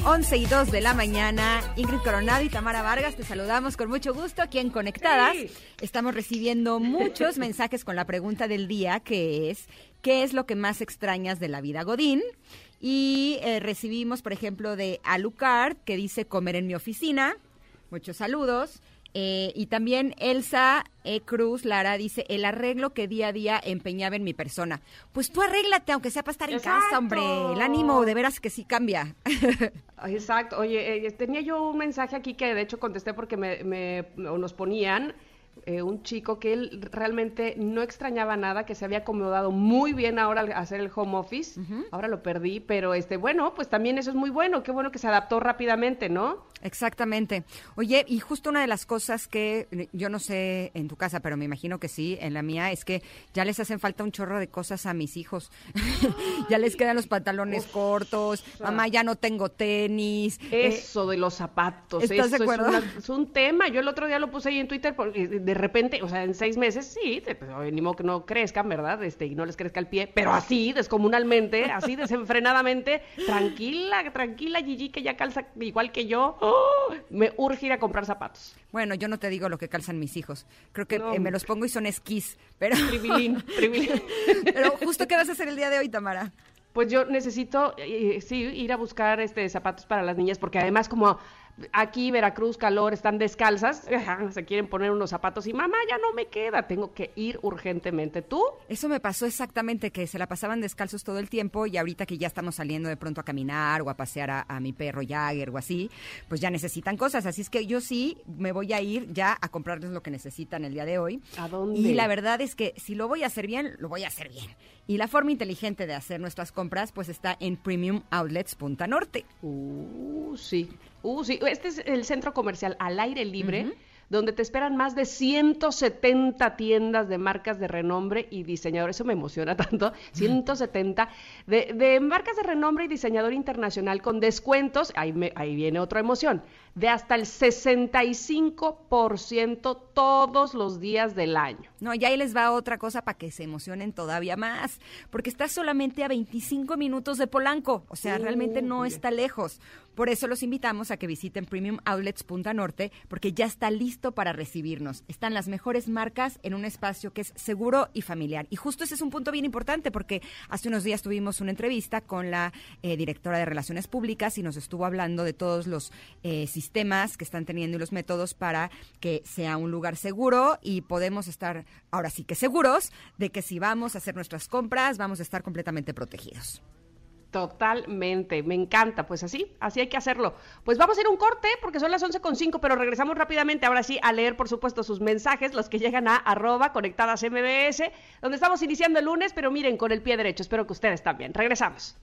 11 y 2 de la mañana, Ingrid Coronado y Tamara Vargas, te saludamos con mucho gusto aquí en Conectadas. Sí. Estamos recibiendo muchos mensajes con la pregunta del día, que es, ¿qué es lo que más extrañas de la vida Godín? Y eh, recibimos, por ejemplo, de Alucard, que dice comer en mi oficina. Muchos saludos. Eh, y también Elsa E. Cruz Lara dice, el arreglo que día a día empeñaba en mi persona. Pues tú arréglate, aunque sea para estar en casa, hombre. El ánimo de veras que sí cambia. Exacto. Oye, eh, tenía yo un mensaje aquí que de hecho contesté porque me, me- nos ponían eh, un chico que él realmente no extrañaba nada, que se había acomodado muy bien ahora al hacer el home office. Ahora lo perdí, pero este, bueno, pues también eso es muy bueno. Qué bueno que se adaptó rápidamente, ¿no? Exactamente. Oye, y justo una de las cosas que eh, yo no sé en tu casa, pero me imagino que sí, en la mía, es que ya les hacen falta un chorro de cosas a mis hijos. ya les quedan los pantalones cortos, mamá, ya no tengo tenis. eh, Eso de los zapatos. ¿estás de eso acuerdo? Es, una- es un tema. Yo el otro día lo puse ahí en Twitter porque de repente, o sea, en seis meses, sí, te- pues, oye, ni modo que no crezcan, ¿verdad? Este, y no les crezca el pie, pero así, descomunalmente, así, desenfrenadamente, tranquila, tranquila, Gigi, que ya calza igual que yo. ¡Oh! me urge ir a comprar zapatos. Bueno, yo no te digo lo que calzan mis hijos. Creo que No. eh, me los pongo y son esquís. Pero, Tribilín, tribilín. pero justo, ¿qué vas a hacer el día de hoy, Tamara? Pues yo necesito, eh, sí, ir a buscar este zapatos para las niñas, porque además como aquí Veracruz, calor, están descalzas, se quieren poner unos zapatos y mamá, ya no me queda, tengo que ir urgentemente. ¿Tú? Eso me pasó exactamente, que se la pasaban descalzos todo el tiempo y ahorita que ya estamos saliendo de pronto a caminar o a pasear a, a mi perro Jagger o así, pues ya necesitan cosas. Así es que yo sí me voy a ir ya a comprarles lo que necesitan el día de hoy. ¿A dónde? Y la verdad es que si lo voy a hacer bien, lo voy a hacer bien. Y la forma inteligente de hacer nuestras compras pues está en Premium Outlets Punta Norte. Uh, sí. Uh, sí. Este es el centro comercial al aire libre, donde te esperan más de 170 tiendas de marcas de renombre y diseñador. Eso me emociona tanto. 170 de, de marcas de renombre y diseñador internacional con descuentos. Ahí, me- ahí viene otra emoción. De hasta el 65% todos los días del año. No, y ahí les va otra cosa para que se emocionen todavía más, porque está solamente a 25 minutos de Polanco, o sea, realmente no está lejos. Por eso los invitamos a que visiten Premium Outlets Punta Norte, porque ya está listo para recibirnos. Están las mejores marcas en un espacio que es seguro y familiar. Y justo ese es un punto bien importante, porque hace unos días tuvimos una entrevista con la eh, directora de Relaciones Públicas y nos estuvo hablando de todos los eh, sistemas que están teniendo y los métodos para que sea un lugar seguro y podemos estar ahora sí que seguros de que si vamos a hacer nuestras compras vamos a estar completamente protegidos. Totalmente, me encanta, pues así, así hay que hacerlo. Pues vamos a ir a un corte porque son las 11.5, pero regresamos rápidamente ahora sí a leer, por supuesto, sus mensajes, los que llegan a arroba conectadas MBS, donde estamos iniciando el lunes, pero miren, con el pie derecho, espero que ustedes también. Regresamos.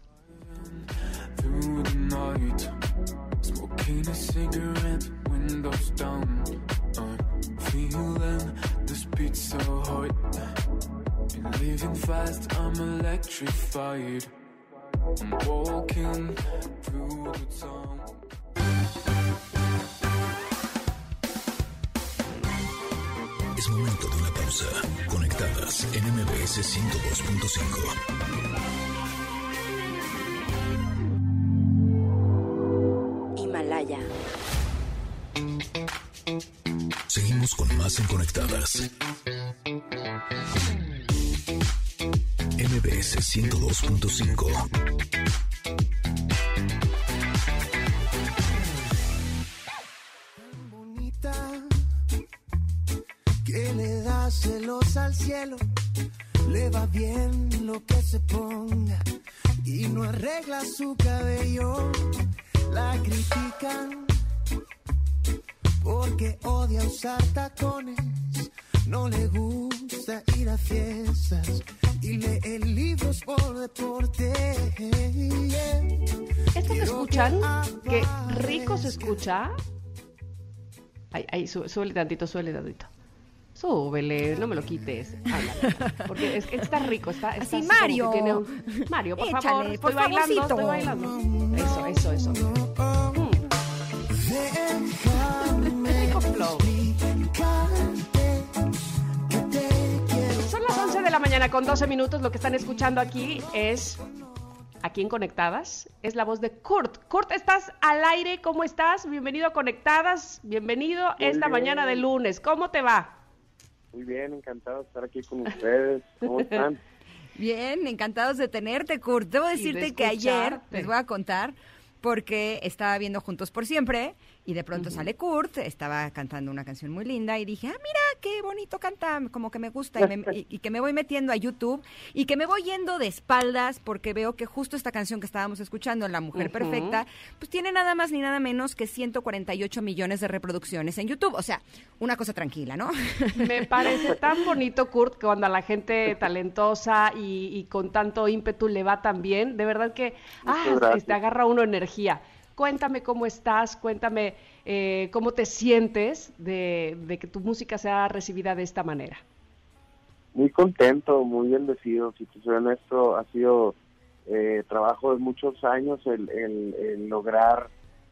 Smoking a cigarette, windows down. I'm feeling this beat so hot. Been living fast, I'm electrified. I'm walking through the town. Es momento de una pausa. Conectadas en MBS 102.5. Con más en Conectadas. MBS 102.5. bonita que le da celos al cielo. Le va bien lo que se ponga y no arregla su cabello. Escucha? Ay, ay, sú- súbele tantito, súbele tantito. Súbele, no me lo quites. Porque es está rico, está, está Así, Mario. tiene un- Mario, por Échale, favor, por estoy bailando, favorcito. estoy bailando. Eso, eso, eso. Mm. Rico flow. Son las 11 de la mañana con 12 minutos. Lo que están escuchando aquí es, aquí en Conectadas, es la voz de Kurt. Kurt, ¿estás al aire? ¿Cómo estás? Bienvenido a Conectadas. Bienvenido esta bien. mañana de lunes. ¿Cómo te va? Muy bien, encantado de estar aquí con ustedes. ¿Cómo están? Bien, encantados de tenerte, Kurt. Debo de decirte que ayer, les voy a contar, porque estaba viendo Juntos por Siempre y de pronto sale Kurt, estaba cantando una canción muy linda y dije, ah, mira, qué bonito canta, como que me gusta y, me- y- y que me voy metiendo a YouTube y que me voy yendo de espaldas porque veo que justo esta canción que estábamos escuchando, La Mujer. Perfecta, pues tiene nada más ni nada menos que 148 millones de reproducciones en YouTube. O sea, una cosa tranquila, ¿no? Me parece tan bonito, Kurt, que cuando a la gente talentosa y, y con tanto ímpetu le va tan bien. De verdad que ah, te agarra uno energía. Cuéntame cómo estás, cuéntame eh, cómo te sientes de, que tu música sea recibida de esta manera. Muy contento, muy bendecido. Si te soy honesto, ha sido eh, trabajo de muchos años el, el- el lograr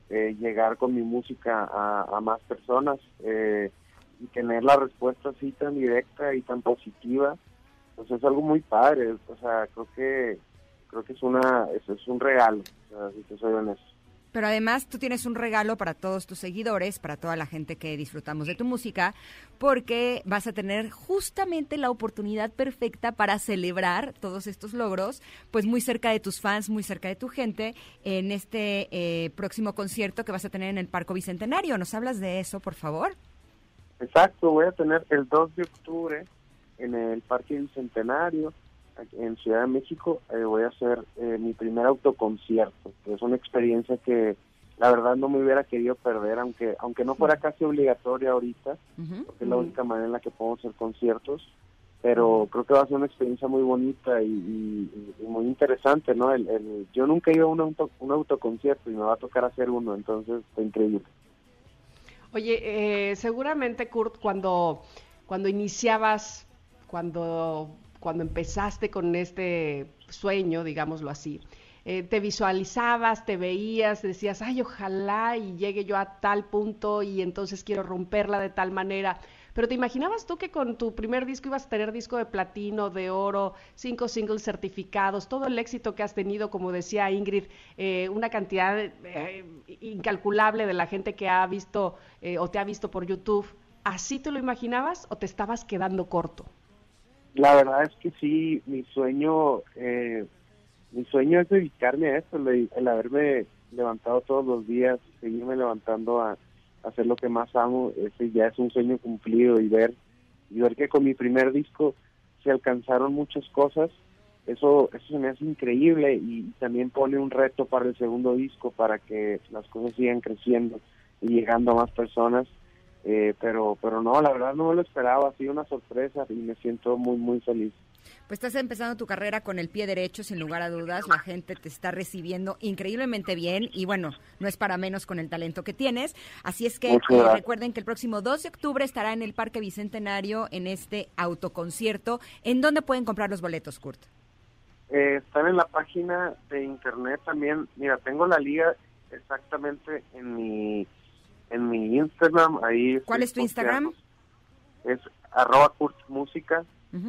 eh, llegar con mi música a, más personas eh, y tener la respuesta así tan directa y tan positiva. Pues es algo muy padre. O sea, creo que creo que es una es, es un regalo. Si te soy honesto. Pero además tú tienes un regalo para todos tus seguidores, para toda la gente que disfrutamos de tu música, porque vas a tener justamente la oportunidad perfecta para celebrar todos estos logros, pues muy cerca de tus fans, muy cerca de tu gente, en este eh, próximo concierto que vas a tener en el Parco Bicentenario. ¿Nos hablas de eso, por favor? Exacto, voy a tener el 2 de octubre en el Parque Bicentenario, en Ciudad de México, eh, voy a hacer eh, mi primer autoconcierto, que es una experiencia que la verdad no me hubiera querido perder, aunque aunque no fuera casi obligatoria ahorita, porque es la única manera en la que podemos hacer conciertos, pero creo que va a ser una experiencia muy bonita y, y- y muy interesante, ¿no? El, el- yo nunca he ido a un, auto, un autoconcierto y me va a tocar hacer uno, entonces está increíble. Oye, eh, seguramente Kurt, cuando, cuando iniciabas, cuando, cuando empezaste con este sueño, digámoslo así, eh, te visualizabas, te veías, decías, ay, ojalá y llegue yo a tal punto y entonces quiero romperla de tal manera. Pero ¿te imaginabas tú que con tu primer disco ibas a tener disco de platino, de oro, cinco singles certificados, todo el éxito que has tenido, como decía Ingrid, eh, una cantidad eh, incalculable de la gente que ha visto o te ha visto por YouTube? ¿Así te lo imaginabas o te estabas quedando corto? La verdad es que sí, mi sueño, eh, mi sueño es dedicarme a esto, el, haberme levantado todos los días, seguirme levantando a hacer lo que más amo, ese ya es un sueño cumplido y ver y ver que con mi primer disco se alcanzaron muchas cosas, eso eso se me hace increíble y también pone un reto para el segundo disco para que las cosas sigan creciendo y llegando a más personas. Eh, pero pero no, la verdad no me lo esperaba, ha sido una sorpresa y me siento muy, muy feliz. Pues estás empezando tu carrera con el pie derecho, sin lugar a dudas. La gente te está recibiendo increíblemente bien y bueno, no es para menos con el talento que tienes. Así es que eh, recuerden que el próximo 2 de octubre estará en el Parque Bicentenario en este autoconcierto. ¿En dónde pueden comprar los boletos, Kurt? Eh, están en la página de internet también. Mira, tengo la liga exactamente en mi en mi Instagram. Ahí ¿Cuál es tu Instagram? Es arroba Kurt Música.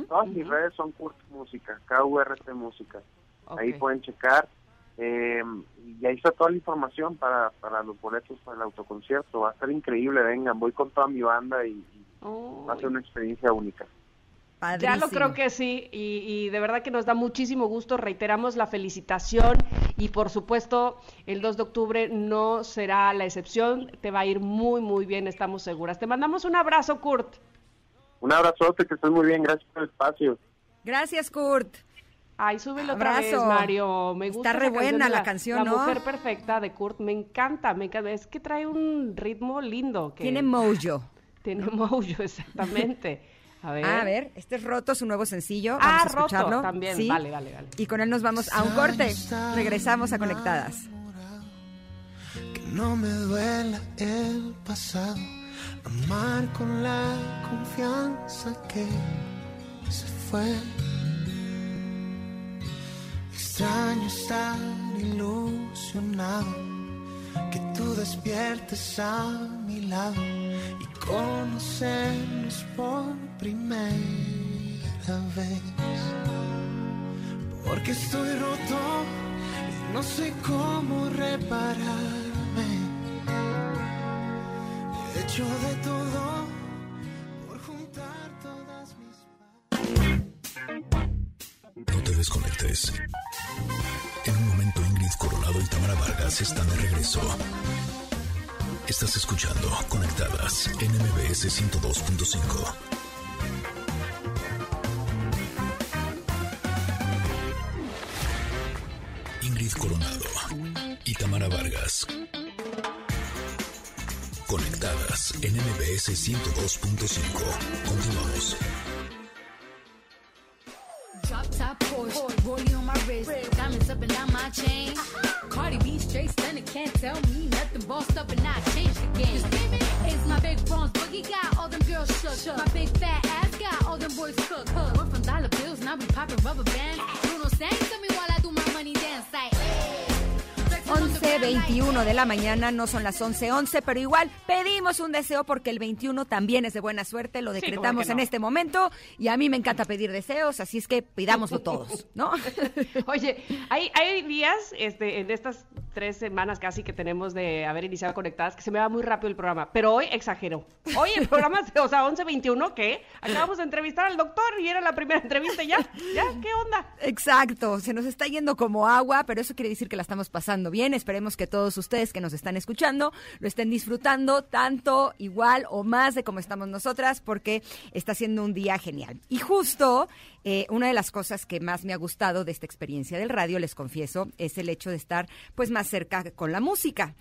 Todas mis redes son Kurt Música, K-U-R-T Música. Ahí pueden checar. eh, y ahí está toda la información para, para los boletos para el autoconcierto. Va a estar increíble, vengan. Voy con toda mi banda y, y va a ser una experiencia única. Ya lo creo que sí, y, y de verdad que nos da muchísimo gusto. Reiteramos la felicitación y por supuesto el 2 de octubre no será la excepción. Te va a ir muy, muy bien, estamos seguras. Te mandamos un abrazo, Kurt. Un abrazote, que estés muy bien. Gracias por el espacio. Gracias, Kurt. Ay, súbelo otra vez, Abrazo. Mario. Me gusta Está re buena la canción, La ¿no? mujer perfecta de Kurt. Me encanta, me encanta. Es que trae un ritmo lindo. Que Tiene mojo. Tiene mojo, exactamente. A ver. A ver, este es Roto, su nuevo sencillo. Ah, Vamos a Roto escucharlo. también. Sí. Vale, vale, vale. Y con él nos vamos a un corte. Regresamos a Conectadas. Que no me duela el pasado, amar con la confianza que se fue. Extraño estar ilusionado, que tú despiertes a mi lado y conocernos por primera vez. Porque estoy roto y no sé cómo repararme. He hecho de todo por juntar todas mis No te desconectes. En un momento Ingrid Coronado y Tamara Vargas están de regreso. Estás escuchando Conectadas en MBS 102.5. Ingrid Coronado y Tamara Vargas. Conectadas en MBS 102.5. Continuamos. Drop top Porsche, rollie on my wrist, diamonds up and down my chain. Cardi B straight stunning, can't tell me nothing. Bossed up and I changed the game. Big bronze boogie got all them girls shook. My big fat ass got all them boys cooked. Went from dollar bills, now we popping rubber bands. Bruno sang to me while I do my money dance like. 11.21 de la mañana, no son las 11.11, pero igual pedimos un deseo porque el 21 también es de buena suerte, lo Sí, ¿cómo decretamos en este momento y a mí me encanta pedir deseos, así es que pidámoslo todos, ¿no? Oye, hay, hay días este, en estas tres semanas casi que tenemos de haber iniciado conectadas, que se me va muy rápido el programa. Pero hoy exagero. Hoy el programa, o sea, 11.21, que acabamos de entrevistar al doctor y era la primera entrevista ya. ¿Ya? ¿Qué onda? Exacto, se nos está yendo como agua, pero eso quiere decir que la estamos pasando bien. Esperemos que todos ustedes que nos están escuchando lo estén disfrutando tanto, igual o más de como estamos nosotras, porque está siendo un día genial. Y justo eh, una de las cosas que más me ha gustado de esta experiencia del radio, les confieso, es el hecho de estar pues más cerca con la música.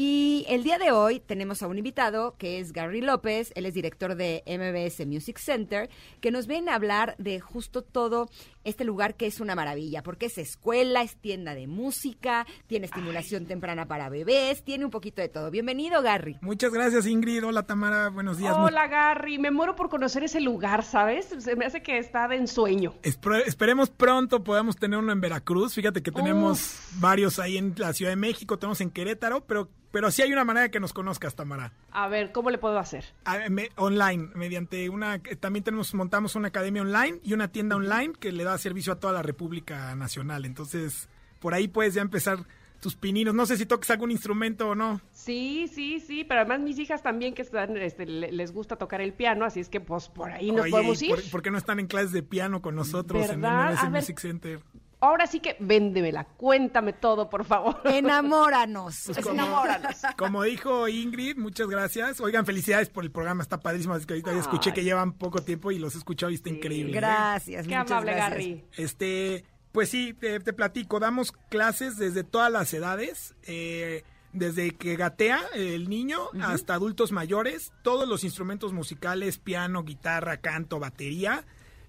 Y el día de hoy tenemos a un invitado que es Gary López, él es director de MBS Music Center, que nos viene a hablar de justo todo este lugar que es una maravilla, porque es escuela, es tienda de música, tiene estimulación temprana para bebés, tiene un poquito de todo. Bienvenido, Gary. Muchas gracias, Ingrid. Hola, Tamara. Buenos días. Hola, Gary. Me muero por conocer ese lugar, ¿sabes? Se me hace que está de ensueño. Espre- esperemos pronto podamos tener uno en Veracruz. Fíjate que tenemos varios ahí en la Ciudad de México, tenemos en Querétaro, pero, pero sí hay una manera de que nos conozcas, Tamara. A ver, ¿cómo le puedo hacer? Me- online, mediante una, también tenemos, montamos una academia online y una tienda online que le da servicio a toda la República Nacional. Entonces, por ahí puedes ya empezar tus pininos. No sé si toques algún instrumento o no. Sí, sí, sí, pero además mis hijas también que están, este, le- les gusta tocar el piano, así es que pues por ahí nos Oye, podemos ¿y ir. ¿por, por qué no están en clases de piano con nosotros en ¿Verdad? A ver. Music Center? Ahora sí que véndemela, cuéntame todo, por favor. Enamóranos. Pues como- Enamóranos. Como dijo Ingrid, muchas gracias. Oigan, felicidades por el programa, está padrísimo. Es que ahorita ya escuché Ay. que llevan poco tiempo y los he escuchado y está increíble. ¿eh? Gracias, Qué muchas amable, gracias. Gary. Este, pues sí, te, te platico, damos clases desde todas las edades, eh, desde que gatea el niño hasta adultos mayores, todos los instrumentos musicales, piano, guitarra, canto, batería,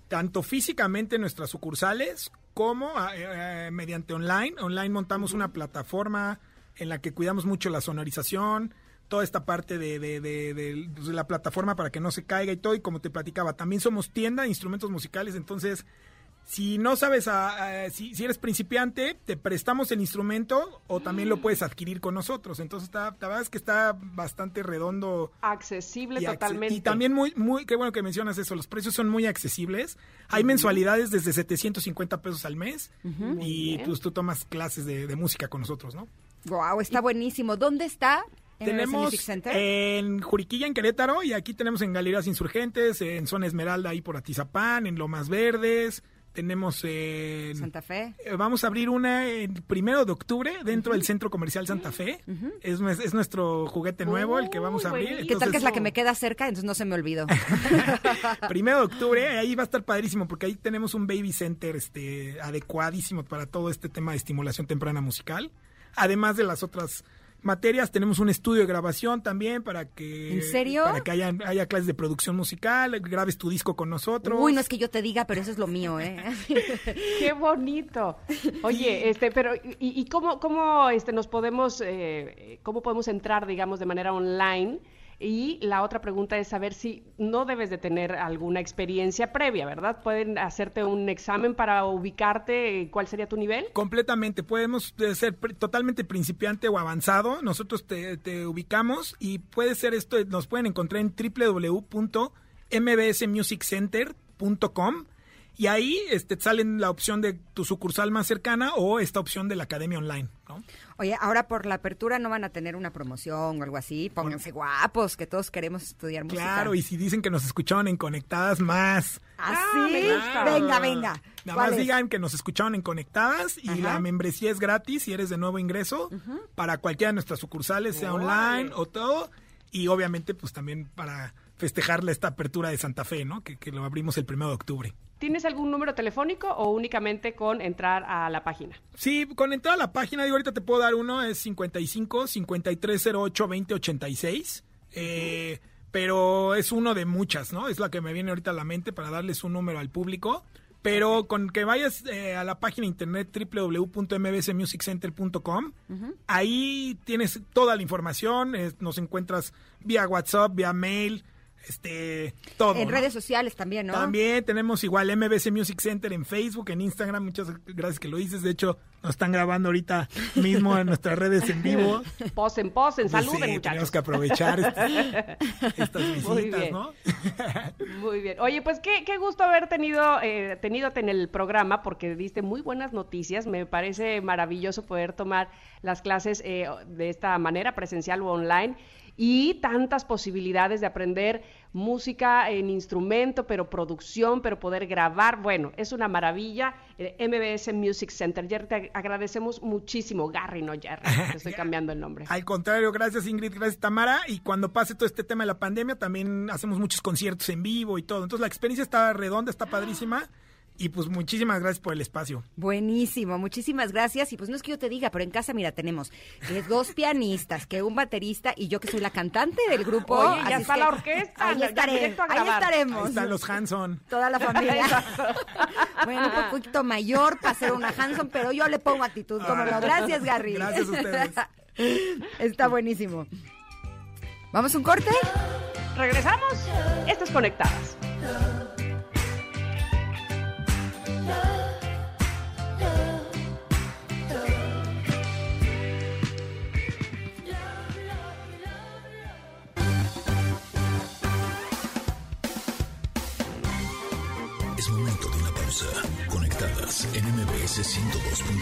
tanto físicamente en nuestras sucursales como eh, eh, mediante online. Online montamos una plataforma en la que cuidamos mucho la sonorización, toda esta parte de, de- de- de la plataforma para que no se caiga y todo. Y como te platicaba, también somos tienda de instrumentos musicales, entonces si no sabes, a- a- si, si eres principiante, te prestamos el instrumento o también lo puedes adquirir con nosotros. Entonces, está, la verdad es que está bastante redondo. Accesible y acce- totalmente. Y también muy, muy, qué bueno que mencionas eso, los precios son muy accesibles. Hay mensualidades desde 750 pesos al mes y pues tú tomas clases de, de música con nosotros, ¿no? Wow, está buenísimo. ¿Dónde está? MBS Tenemos Music Center? en Juriquilla, en Querétaro, y aquí tenemos en Galerías Insurgentes, en Zona Esmeralda, ahí por Atizapán, en Lomas Verdes. Tenemos en Santa Fe. Eh, Vamos a abrir una el primero de octubre dentro del Centro Comercial Santa Fe. es, es nuestro juguete nuevo el que vamos a abrir. buenísimo. ¿Qué tal que es la Entonces, que me queda cerca? Entonces no se me olvidó. Primero de octubre, ahí va a estar padrísimo porque ahí tenemos un baby center este, adecuadísimo para todo este tema de estimulación temprana musical. Además de las otras materias, tenemos un estudio de grabación también para que... ¿En serio? Para que haya, haya clases de producción musical, grabes tu disco con nosotros. Uy, no es que yo te diga, pero eso es lo mío, ¿eh? Qué bonito. Oye, este, pero ¿y, y cómo, cómo este, nos podemos, eh, cómo podemos entrar, digamos, de manera online? Y la otra pregunta es saber si no debes de tener alguna experiencia previa, ¿verdad? Pueden hacerte un examen para ubicarte, ¿cuál sería tu nivel? Completamente, podemos eh, ser totalmente principiante o avanzado. Nosotros te, te ubicamos y puede ser esto, nos pueden encontrar en www.mbsmusiccenter.com y ahí este, salen la opción de tu sucursal más cercana o esta opción de la academia online. ¿no? Oye, ahora por la apertura no van a tener una promoción o algo así. Pónganse guapos, que todos queremos estudiar música. Claro, y si dicen que nos escucharon en Conectadas más. ¿Ah, Ah, sí? me gusta. Venga, venga. Nada ¿Cuál más es? digan que nos escucharon en Conectadas y Ajá. la membresía es gratis si eres de nuevo ingreso para cualquiera de nuestras sucursales, sea online o todo. Y obviamente, pues también para festejarle esta apertura de Santa Fe, ¿no? Que, que lo abrimos el primero de octubre. ¿Tienes algún número telefónico o únicamente con entrar a la página? Sí, con entrar a la página, digo, ahorita te puedo dar uno, es 55 5308 2086. Eh, pero es uno de muchas, ¿no? Es la que me viene ahorita a la mente para darles un número al público. Pero con que vayas eh, a la página internet www.mbsmusiccenter.com, ahí tienes toda la información, eh, nos encuentras vía WhatsApp, vía mail, este, todo. En ¿no? redes sociales también, ¿no? También tenemos igual MBC Music Center en Facebook, en Instagram. Muchas gracias que lo dices. De hecho, Nos están grabando ahorita mismo en nuestras redes en vivo. Posen, posen, Pues saluden, sí, muchachos. tenemos que aprovechar este- estas Muy visitas, bien. ¿no? Muy bien. Oye, pues qué, qué gusto haber tenido, eh, tenidote en el programa porque diste muy buenas noticias. Me parece maravilloso poder tomar las clases eh, de esta manera, presencial o online. Y tantas posibilidades de aprender música en instrumento, pero producción, pero poder grabar. Bueno, es una maravilla. Eh, MBS Music Center. Jerry, te agradecemos muchísimo. Garry, no Jerry. Te estoy cambiando el nombre. Al contrario, gracias Ingrid, gracias Tamara. Y cuando pase todo este tema de la pandemia, también hacemos muchos conciertos en vivo y todo. Entonces la experiencia está redonda, está padrísima. Y pues muchísimas gracias por el espacio. Buenísimo, muchísimas gracias. Y pues no es que yo te diga, pero en casa, mira, tenemos eh, dos pianistas, que un baterista y yo que soy la cantante del grupo. Oye, ya está la orquesta, Ahí, estaré, ahí estaremos. Ahí están los Hanson. Toda la familia. bueno, un poquito mayor para ser una Hanson, pero yo le pongo actitud, como no. Gracias, Gary. Gracias a ustedes. Está buenísimo. ¿Vamos a un corte? Regresamos. Estas conectadas.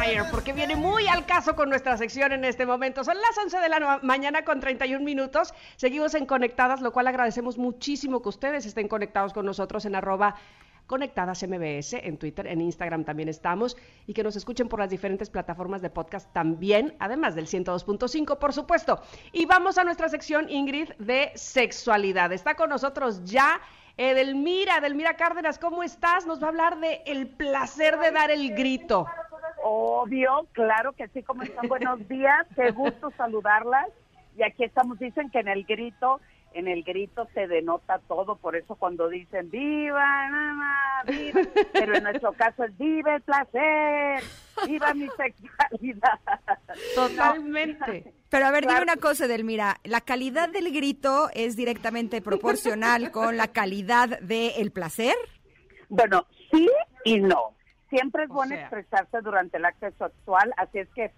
Fire, porque viene muy al caso con nuestra sección en este momento. Son las 11 de la mañana con 31 minutos. Seguimos en Conectadas, lo cual agradecemos muchísimo que ustedes estén conectados con nosotros en arroba conectadas MBS, en Twitter, en Instagram también estamos, y que nos escuchen por las diferentes plataformas de podcast también, además del 102.5, por supuesto. Y vamos a nuestra sección, Ingrid, de sexualidad. Está con nosotros ya Edelmira, Edelmira Cárdenas, ¿cómo estás? Nos va a hablar de el placer de dar el grito. Obvio, claro que sí, ¿cómo están? Buenos días, qué gusto saludarlas. Y aquí estamos, dicen que en el grito, en el grito se denota todo, por eso cuando dicen viva, mamá, viva, pero en nuestro caso es viva el placer, viva mi sexualidad. Totalmente. Pero a ver, Claro. dime una cosa, Delmira. ¿La calidad del grito es directamente proporcional con la calidad del placer? Bueno, sí y no. Siempre es O bueno sea. expresarse durante el acto sexual, así es que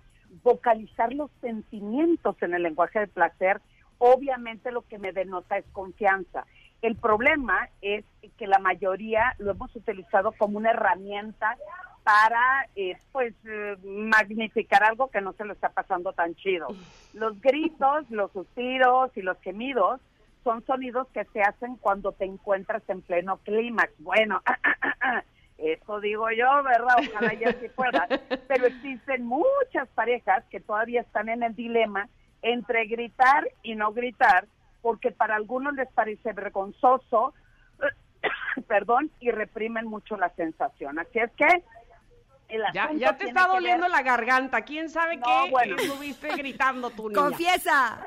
vocalizar los sentimientos en el lenguaje del placer, obviamente lo que me denota es confianza. El problema es que la mayoría lo hemos utilizado como una herramienta para, eh, pues, eh, magnificar algo que no se lo está pasando tan chido. Los gritos, los suspiros y los gemidos son sonidos que se hacen cuando te encuentras en pleno clímax. Bueno, eso digo yo, ¿verdad? Ojalá ya sí fuera. Pero existen muchas parejas que todavía están en el dilema entre gritar y no gritar, porque para algunos les parece vergonzoso, perdón, y reprimen mucho la sensación. Así es que Ya, te está doliendo ver- la garganta. ¿Quién sabe No, qué bueno. estuviste gritando tú, niña? ¡Confiesa!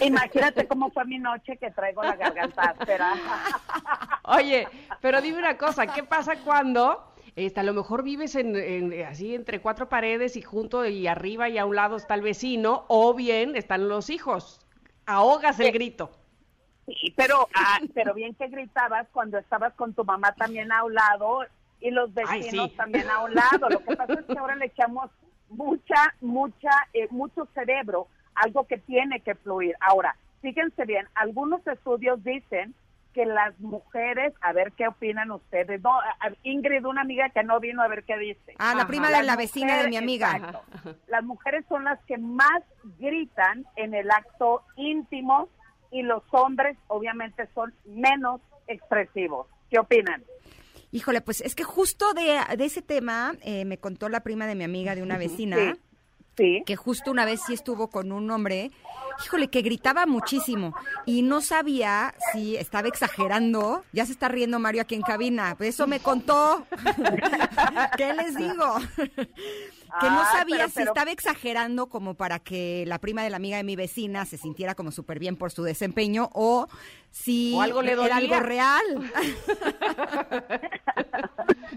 Imagínate cómo fue mi noche que traigo la garganta áspera. Oye, pero dime una cosa, ¿qué pasa cuando este, a lo mejor vives en, en- así entre cuatro paredes y junto y arriba y a un lado está el vecino o bien están los hijos? Ahogas el grito. Sí, pero, ah, pero bien que gritabas cuando estabas con tu mamá también a un lado y los Ay, vecinos sí. también a un lado. Lo que pasa es que ahora le echamos mucha, mucha, eh, mucho cerebro, algo que tiene que fluir. Ahora, fíjense bien, algunos estudios dicen que las mujeres, a ver qué opinan ustedes. No, Ingrid, una amiga que no vino a ver qué dice. Ah, la Ajá. prima de Las la vecina de mi amiga. exacto. Las mujeres son las que más gritan en el acto íntimo y los hombres obviamente son menos expresivos. ¿Qué opinan? Híjole, pues es que justo de, de ese tema eh, me contó la prima de mi amiga de una vecina. Sí. Sí. Que justo una vez sí estuvo con un hombre, híjole, que gritaba muchísimo y no sabía si estaba exagerando. Ya se está riendo Mario aquí en cabina, pues eso me contó. ¿Qué les digo? que no sabía pero- si pero- estaba exagerando como para que la prima de la amiga de mi vecina se sintiera como súper bien por su desempeño o si O algo le era algo real.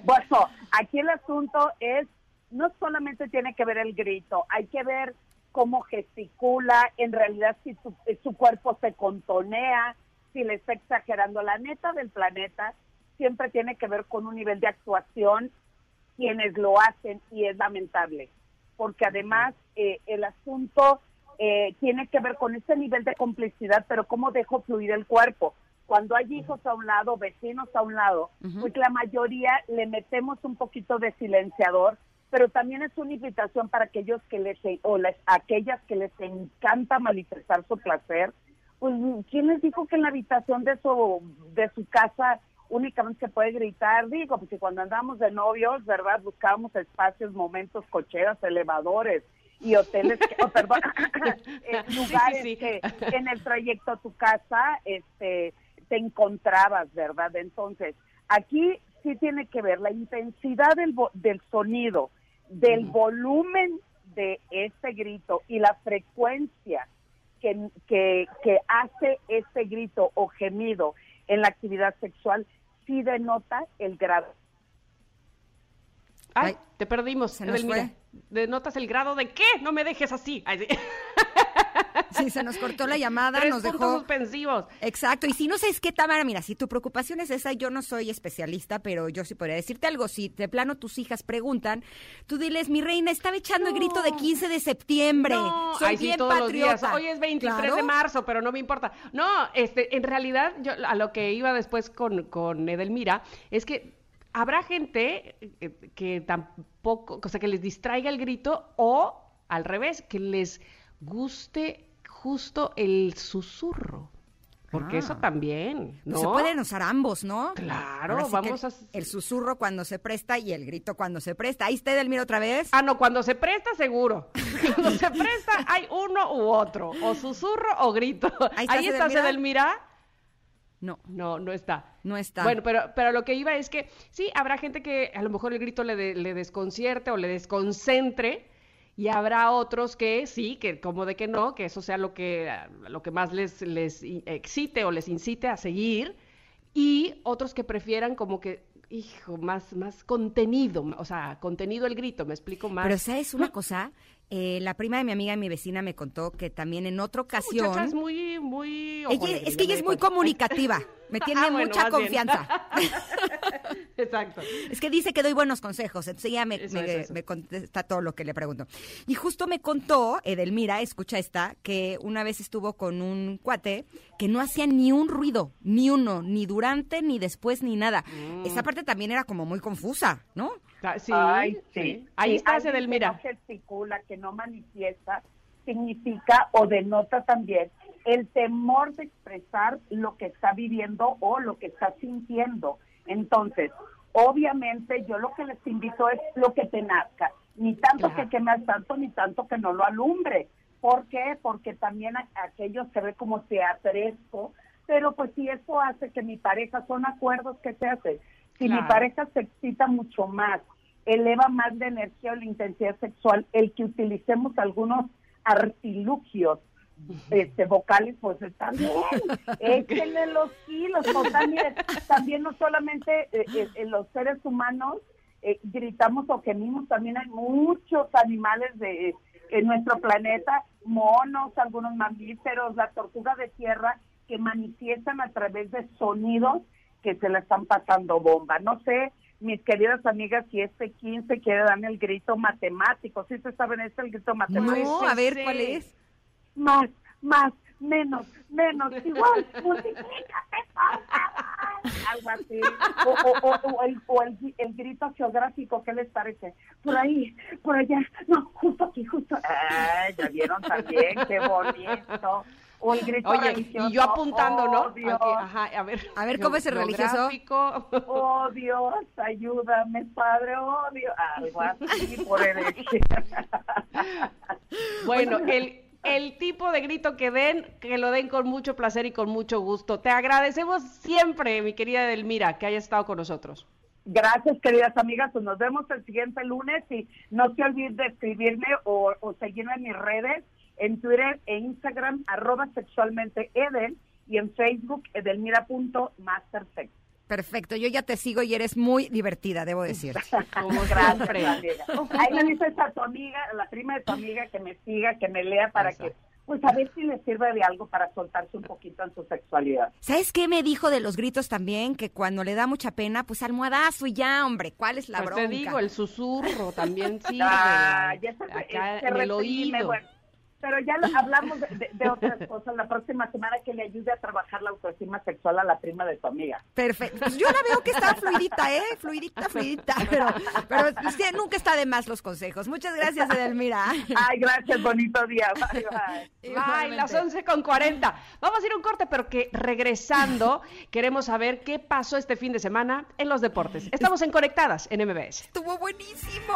Bueno, aquí el asunto es, no solamente tiene que ver el grito, hay que ver cómo gesticula, en realidad si su, su cuerpo se contonea, si le está exagerando. La neta del planeta siempre tiene que ver con un nivel de actuación, quienes lo hacen, y es lamentable, porque además eh, el asunto eh, tiene que ver con ese nivel de complicidad, pero cómo dejo fluir el cuerpo. Cuando hay hijos a un lado, vecinos a un lado, pues la mayoría le metemos un poquito de silenciador, pero también es una invitación para aquellos que les, o les, aquellas que les encanta manifestar su placer, pues ¿quién les dijo que en la habitación de su, de su casa únicamente se puede gritar? Digo, si cuando andamos de novios, ¿verdad? Buscábamos espacios, momentos, cocheras, elevadores y hoteles, que- oh, perdón, eh, lugares sí. que en el trayecto a tu casa este, te encontrabas, ¿verdad? Entonces, aquí sí tiene que ver la intensidad del, del sonido, del volumen de este grito y la frecuencia que, que, que hace este grito o gemido en la actividad sexual, sí denota el grado. Ay, Ay, te perdimos. se nos Edelmira. ¿Denotas el grado de qué? No me dejes así. Ay, sí. Sí, se nos cortó la llamada, Tres nos puntos dejó... suspensivos. Exacto, y si no sabes qué, Tamara, mira, si tu preocupación es esa, yo no soy especialista, pero yo sí podría decirte algo. Si de plano tus hijas preguntan, tú diles, mi reina, estaba echando el grito de 15 de septiembre. No, soy ay, sí, bien los días. patriota. Hoy es 23 de marzo, pero no me importa. No, este, en realidad, yo a lo que iba después con, con Edelmira, es que habrá gente eh, que tampoco, o sea, que les distraiga el grito o al revés, que les guste justo el susurro. Porque Ah. eso también, ¿no? Se pueden usar ambos, ¿no? Claro, sí vamos a... El susurro cuando se presta y el grito cuando se presta. Ahí está Edelmira otra vez. Ah, no, cuando se presta, seguro. Cuando se presta, hay uno u otro. O susurro o grito. Ahí Ahí, estás, estás, Edelmira. Edelmira. No, No, no está. no está. Bueno, pero, pero lo que iba es que sí, habrá gente que a lo mejor el grito le, de- le desconcierte o le desconcentre. Y habrá otros que sí, que como de que no, que eso sea lo que, lo que más les, les excite o les incite a seguir. Y otros que prefieran como que, hijo, más, más contenido, o sea, contenido el grito, me explico más. Pero ¿sabes una cosa? Eh, la prima de mi amiga y mi vecina me contó que también en otra ocasión... muchacha es muy, muy... Ella- es que ella es muy comunicativa, me tiene Ah, bueno, mucha confianza. Exacto. Es que dice que doy buenos consejos, entonces ella me, Eso, me- eso, eso. me contesta todo lo que le pregunto. Y justo me contó, Edelmira, escucha esta, que una vez estuvo con un cuate que no hacía ni un ruido, ni uno, ni durante, ni después, ni nada. Mm. Esa parte también era como muy confusa, ¿no? Sí, Ay, sí. Ahí Sí, está alguien Edelmira. Que no gesticula, que no manifiesta, significa o denota también el temor de expresar lo que está viviendo o lo que está sintiendo. Entonces, obviamente yo lo que les invito es lo que te nazca, ni tanto Claro. que quemes tanto, ni tanto que no lo alumbre. ¿Por qué? Porque también aquello se ve como teatresco, pero pues si eso hace que mi pareja, son acuerdos que se hacen, si mi pareja se excita mucho más, eleva más la energía o la intensidad sexual, el que utilicemos algunos artilugios este, vocales, pues está bien, échenle los kilos, pues, también, también no solamente eh, eh, los seres humanos eh, gritamos o gemimos, también hay muchos animales de en nuestro planeta, monos, algunos mamíferos, la tortuga de tierra, que manifiestan a través de sonidos que se le están pasando bomba. No sé, mis queridas amigas, si este 15 quiere darme el grito matemático, ¿sí se saben este el grito matemático? No, a ver. ¿cuál es? Más, más, menos, menos, igual, multiplícate, por favor. algo así. O, o, o, o el, o el, el grito geográfico, ¿qué les parece? Por ahí, por allá, no, justo aquí, justo. Ah, ya vieron también, qué bonito. O el grito Oye, religioso. y yo apuntando, ¿no? Oh, Dios. Ajá, a ver. A ver, ¿cómo es el religioso? Oh Dios, ayúdame, Padre, oh Dios. Algo así por herencia. Bueno, el, el tipo de grito que den, que lo den con mucho placer y con mucho gusto. Te agradecemos siempre, mi querida Delmira, que hayas estado con nosotros. Gracias, queridas amigas. Pues nos vemos el siguiente lunes y no se olviden de escribirme o, o seguirme en mis redes, en Twitter e Instagram, arroba sexualmente Eden y en Facebook edelmira.mastersex. Perfecto, yo ya te sigo y eres muy divertida, debo decir. Como siempre. Ahí le dices a tu amiga, a la prima de tu amiga, que me siga, que me lea para que, pues a ver si le sirve de algo para soltarse un poquito en su sexualidad. ¿Sabes qué me dijo de los gritos también? Que cuando le da mucha pena, pues almohadazo y ya, hombre, ¿cuál es la Pues bronca? te digo, el susurro también sirve. Ah, ya se, acá se en el reprime, oído. bueno. Pero ya lo- hablamos de, de- de otras cosas la próxima semana que le ayude a trabajar la autoestima sexual a la prima de tu amiga. Perfecto. Pues yo la veo que está fluidita, ¿eh? Fluidita, fluidita. Pero, pero nunca está de más los consejos. Muchas gracias, Edelmira. Ay, gracias, bonito día. Bye, bye. Ay, las 11 con 40. Vamos a ir a un corte, pero que regresando queremos saber qué pasó este fin de semana en los deportes. Estamos en Conectadas en MBS. Estuvo buenísimo.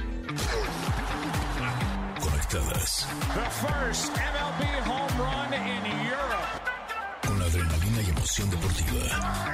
Conectadas. The first MLB home run in Europe. Con la adrenalina y emoción deportiva.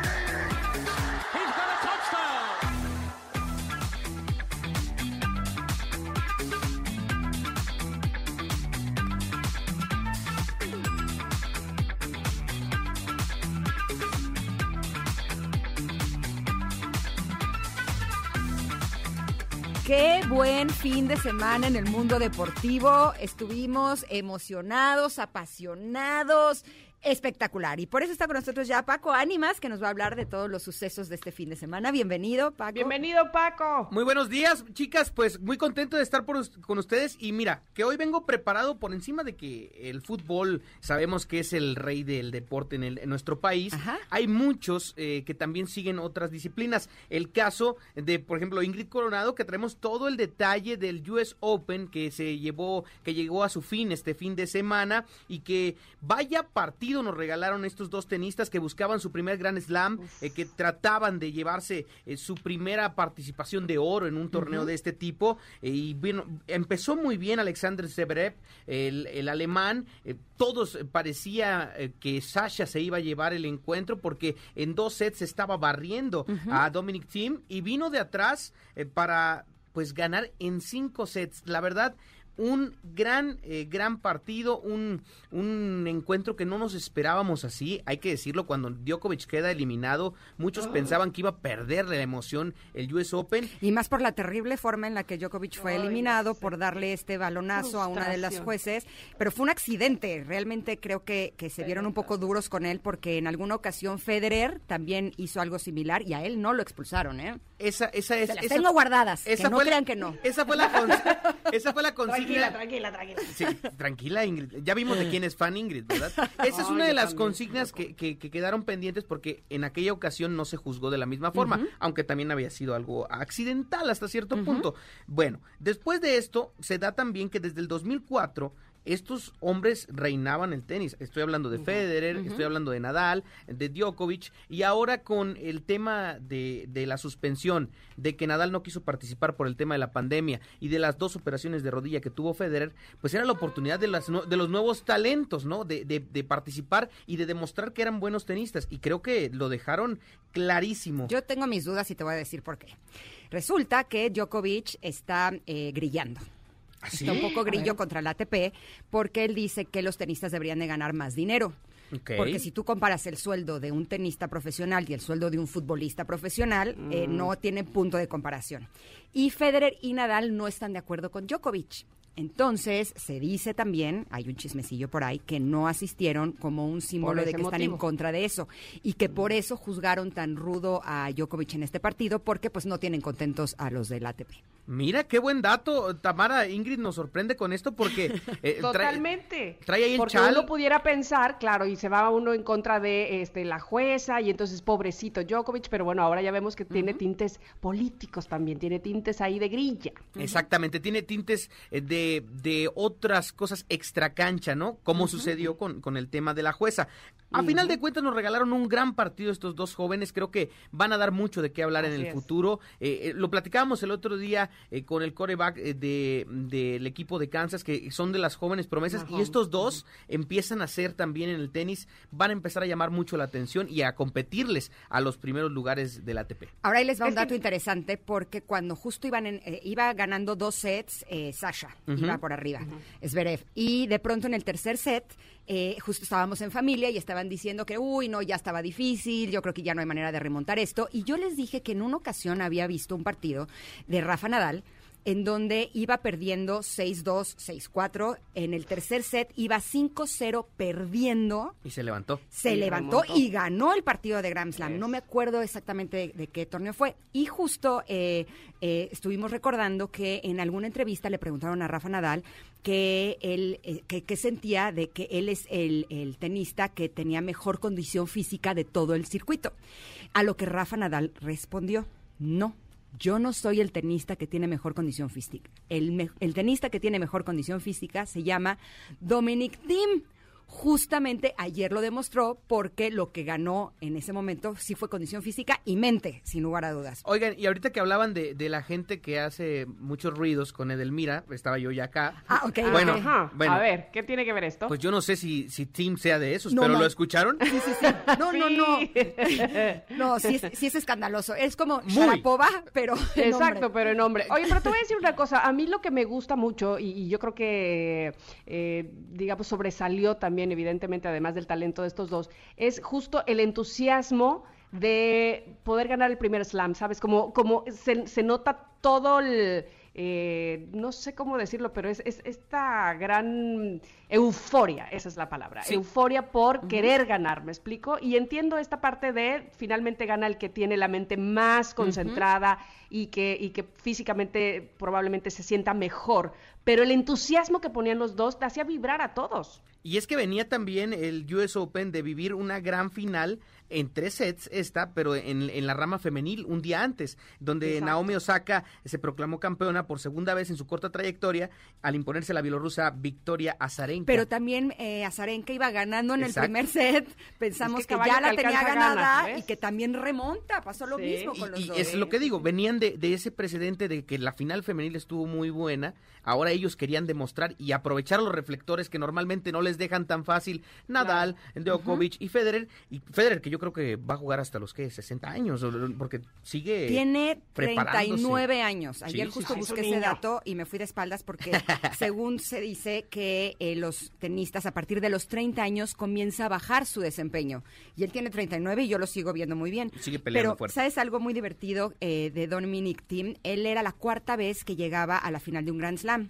Qué buen fin de semana en el mundo deportivo. Estuvimos emocionados, apasionados, espectacular. Y por eso está con nosotros ya Paco Ánimas, que nos va a hablar de todos los sucesos de este fin de semana. Bienvenido, Paco. Bienvenido, Paco. Muy buenos días, chicas. Pues muy contento de estar por con ustedes. Y mira, que hoy vengo preparado por encima de que el fútbol sabemos que es el rey del deporte en, el- en nuestro país. Hay muchos eh, que también siguen otras disciplinas. El caso de, por ejemplo, Ingrid Coronado, que traemos todo el detalle del US Open que se llevó, que llegó a su fin este fin de semana y que vaya partido nos regalaron estos dos tenistas que buscaban su primer Grand Slam, eh, que trataban de llevarse eh, su primera participación de oro en un torneo de este tipo. eh, y bueno, empezó muy bien Alexander Zverev, el, el alemán. eh, todos parecía que Sasha se iba a llevar el encuentro porque en dos sets estaba barriendo a Dominic Thiem y vino de atrás para pues ganar en cinco sets. La verdad, un gran, eh, gran partido, un, un encuentro que no nos esperábamos así, hay que decirlo, cuando Djokovic queda eliminado, muchos Ah. pensaban que iba a perder la emoción el US Open. Y más por la terrible forma en la que Djokovic fue Ay, eliminado por darle este balonazo a una de las jueces, pero fue un accidente. Realmente creo que, que se vieron un poco duros con él porque en alguna ocasión Federer también hizo algo similar y a él no lo expulsaron, ¿eh? Esa, esa es, Se las esa- tengo guardadas, que no fue la- crean que no. Esa fue la, con- esa fue la consigna. Tranquila, tranquila, tranquila. Sí, tranquila, Ingrid. Ya vimos de quién es fan Ingrid, ¿verdad? Esa es Ay, una de las también, consignas que, que- que quedaron pendientes porque en aquella ocasión no se juzgó de la misma forma, aunque también había sido algo accidental hasta cierto punto. Bueno, después de esto, se da también que desde el 2004 estos hombres reinaban el tenis. Estoy hablando de Federer, estoy hablando de Nadal, de Djokovic, y ahora con el tema de, de la suspensión, de que Nadal no quiso participar por el tema de la pandemia y de las dos operaciones de rodilla que tuvo Federer, pues era la oportunidad de, las, de los nuevos talentos, ¿no? De, de- de participar y de demostrar que eran buenos tenistas. Y creo que lo dejaron clarísimo. Yo tengo mis dudas y te voy a decir por qué. Resulta que Djokovic está eh, grillando. ¿Ah, sí? Está un poco grillo contra el ATP porque él dice que los tenistas deberían de ganar más dinero. Porque si tú comparas el sueldo de un tenista profesional y el sueldo de un futbolista profesional, eh, Mm. no tiene punto de comparación. Y Federer y Nadal no están de acuerdo con Djokovic. Entonces, se dice también, hay un chismecillo por ahí, que no asistieron como un símbolo de que están en contra de eso y que por eso juzgaron tan rudo a Djokovic en este partido porque pues no tienen contentos a los del ATP. Mira, qué buen dato. Tamara, Ingrid nos sorprende con esto porque... eh, trae- Totalmente. Trae ahí el Porque chal. uno pudiera pensar, claro, y se va uno en contra de este la jueza y entonces pobrecito Djokovic, pero bueno, ahora ya vemos que tiene tintes políticos también, tiene tintes ahí de grilla. Exactamente, tiene tintes eh, de, de otras cosas extra cancha, ¿no? Como sucedió con, con el tema de la jueza. A final de cuentas nos regalaron un gran partido estos dos jóvenes, creo que van a dar mucho de qué hablar en el es. futuro. Eh, eh, lo platicábamos el otro día eh, con el coreback eh, de- del equipo de Kansas, que son de las jóvenes promesas, y estos dos empiezan a ser también en el tenis, van a empezar a llamar mucho la atención y a competirles a los primeros lugares del ATP. Ahora ahí les va un dato interesante porque cuando justo iban en- eh, iba ganando dos sets, eh, Sasha iba por arriba, Zverev, y de pronto en el tercer set eh, justo estábamos en familia y estaban diciendo que, uy, no, ya estaba difícil, yo creo que ya no hay manera de remontar esto, y yo les dije que en una ocasión había visto un partido de Rafa Nadal en donde iba perdiendo 6-2, 6-4, en el tercer set iba 5-0 perdiendo Y se levantó. se Y levantó remontó. y ganó el partido de Grand Slam. No me acuerdo exactamente de, de qué torneo fue. Y justo eh, eh, estuvimos recordando que en alguna entrevista le preguntaron a Rafa Nadal que él eh, que, que sentía de que él es el, el tenista que tenía mejor condición física de todo el circuito. A lo que Rafa Nadal respondió, no. Yo no soy el tenista que tiene mejor condición física. El, me- el tenista que tiene mejor condición física se llama Dominic Thiem. Justamente ayer lo demostró porque lo que ganó en ese momento sí fue condición física y mente, sin lugar a dudas. Oigan, y ahorita que hablaban de, de la gente que hace muchos ruidos con Edelmira, estaba yo ya acá. Ah, ok. Bueno, ok. Ajá. bueno. A ver, ¿qué tiene que ver esto? Pues yo no sé si, si Tim sea de esos, No, pero no. ¿lo escucharon? Sí, sí, sí. No, no, no. No, sí es, sí es escandaloso. Es como Muy. Sharapova, pero en Exacto, hombre. pero en hombre. Oye, pero te voy a decir una cosa. A mí lo que me gusta mucho, y, y yo creo que, eh, digamos, sobresalió también, evidentemente, además del talento de estos dos, es justo el entusiasmo de poder ganar el primer slam, ¿sabes? Como, como se, se nota todo el... eh, no sé cómo decirlo, pero es, es esta gran euforia, esa es la palabra, Sí. euforia por querer ganar, ¿me explico? Y entiendo esta parte de finalmente gana el que tiene la mente más concentrada y, que, y que físicamente probablemente se sienta mejor, pero el entusiasmo que ponían los dos te hacía vibrar a todos. Y es que venía también el US Open de vivir una gran final en tres sets esta, pero en, en la rama femenil un día antes, donde Exacto. Naomi Osaka se proclamó campeona por segunda vez en su corta trayectoria al imponerse la bielorrusa Victoria Azarenka. Pero también eh, Azarenka iba ganando en Exacto. el primer set. Pensamos Es que ya la tenía ganada y que también remonta. Pasó lo Sí. mismo con los y dos. es lo que digo, venían de, de ese precedente de que la final femenil estuvo muy buena, ahora ellos querían demostrar y aprovechar los reflectores que normalmente no les dejan tan fácil Nadal, Djokovic y Federer, y Federer que yo creo que va a jugar hasta los que 60 años, o- porque sigue Tiene preparándose. 39 años. Ayer Sí, justo sí, busqué Es ese dato y me fui de espaldas porque según se dice que eh, los tenistas a partir de los 30 años comienza a bajar su desempeño. Y él tiene 39 y yo lo sigo viendo muy bien. Sigue peleando Pero, fuerte. ¿sabes algo muy divertido eh, de Dominic Thiem? Él era la cuarta vez que llegaba a la final de un Grand Slam.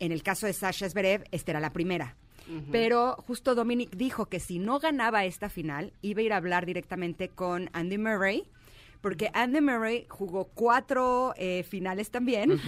En el caso de Sasha Zverev, esta era la primera. Pero justo Dominic dijo que si no ganaba esta final, iba a ir a hablar directamente con Andy Murray, porque Andy Murray jugó cuatro eh, finales también.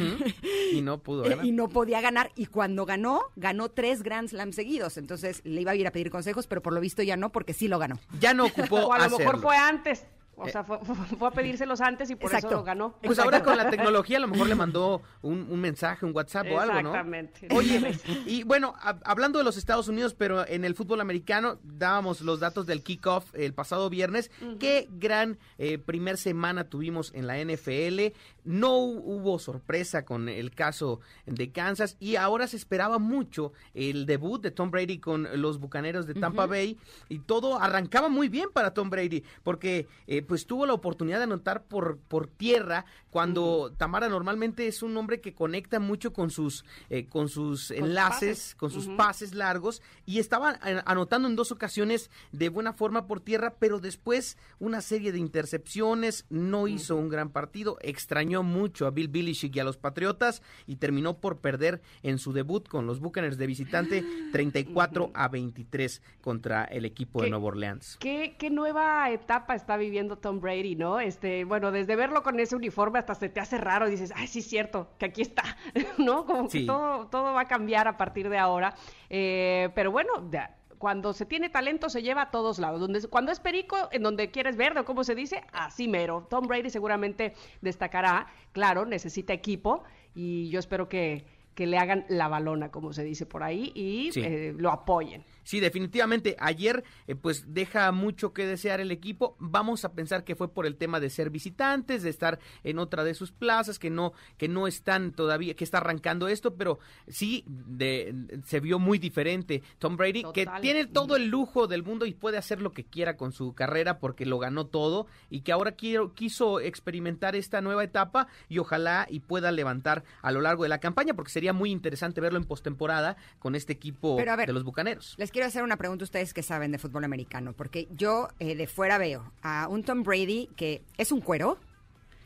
Y no pudo ganar. y no podía ganar. Y cuando ganó, ganó tres Grand Slams seguidos. Entonces le iba a ir a pedir consejos, pero por lo visto ya no, porque sí lo ganó. Ya no ocupó O a lo mejor fue antes. O sea, fue, fue a pedírselos antes y por eso lo ganó. Pues ahora con la tecnología a lo mejor le mandó un, un mensaje, un WhatsApp o algo, ¿no? Exactamente. Oye, y bueno, hab- hablando de los Estados Unidos, pero en el fútbol americano, dábamos los datos del kickoff el pasado viernes. Qué gran eh, primer semana tuvimos en la NFL. No hu- hubo sorpresa con el caso de Kansas y ahora se esperaba mucho el debut de Tom Brady con los Bucaneros de Tampa Bay y todo arrancaba muy bien para Tom Brady porque eh, pues tuvo la oportunidad de anotar por, por tierra cuando Tamara normalmente es un hombre que conecta mucho con sus, eh, con sus enlaces, pases. con sus pases largos y estaba eh, anotando en dos ocasiones de buena forma por tierra, pero después una serie de intercepciones, no hizo un gran partido, extrañó mucho a Bill Belichick y a los Patriotas y terminó por perder en su debut con los Buccaneers de visitante 34 a 23 contra el equipo de. Nueva Orleans. ¿Qué, qué nueva etapa está viviendo Tom Brady, ¿no? Este, bueno, desde verlo con ese uniforme hasta se te hace raro, dices, ay, sí es cierto, que aquí está, ¿no? Como que todo, todo va a cambiar a partir de ahora. Eh, pero bueno, ya, cuando se tiene talento se lleva a todos lados. Donde, cuando es perico, en donde quieres verde, o como se dice, así mero. Tom Brady seguramente destacará, claro, necesita equipo y yo espero que, que le hagan la balona, como se dice por ahí, y Sí. eh, lo apoyen. Sí, definitivamente. Ayer, eh, pues deja mucho que desear el equipo. Vamos a pensar que fue por el tema de ser visitantes, de estar en otra de sus plazas, que no, que no están todavía, que está arrancando esto, pero sí de, se vio muy diferente. Tom Brady, que tiene todo el lujo del mundo y puede hacer lo que quiera con su carrera porque lo ganó todo y que ahora quiero, quiso experimentar esta nueva etapa y ojalá y pueda levantar a lo largo de la campaña porque sería muy interesante verlo en postemporada con este equipo Pero a ver, de los Bucaneros. Les quiero hacer una pregunta a ustedes que saben de fútbol americano, porque yo eh, de fuera veo a un Tom Brady que es un cuero,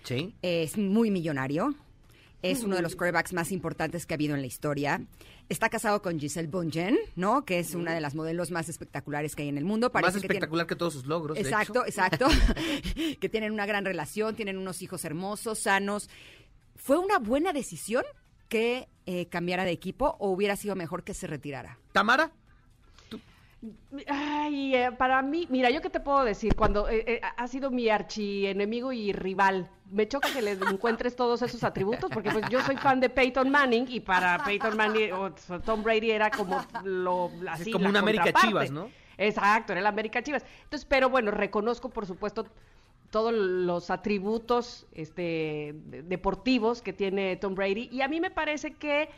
Sí. es muy millonario, es uno de los quarterbacks más importantes que ha habido en la historia. Está casado con Giselle Bundchen, ¿no? Que es una de las modelos más espectaculares que hay en el mundo. Más Parece que tiene- espectacular que todos sus logros. de Exacto, hecho. exacto. que tienen una gran relación, tienen unos hijos hermosos, sanos. ¿Fue una buena decisión que eh, cambiara de equipo o hubiera sido mejor que se retirara? Tamara. Ay, eh, para mí, mira, yo qué te puedo decir, cuando eh, eh, ha sido mi archienemigo y rival, me choca que le encuentres todos esos atributos, porque pues yo soy fan de Peyton Manning y para Peyton Manning o Tom Brady era como lo así, como la un América. Chivas, ¿no? Exacto, era el América Chivas. Entonces, pero bueno, reconozco por supuesto todos los atributos este, de- deportivos que tiene Tom Brady y a mí me parece que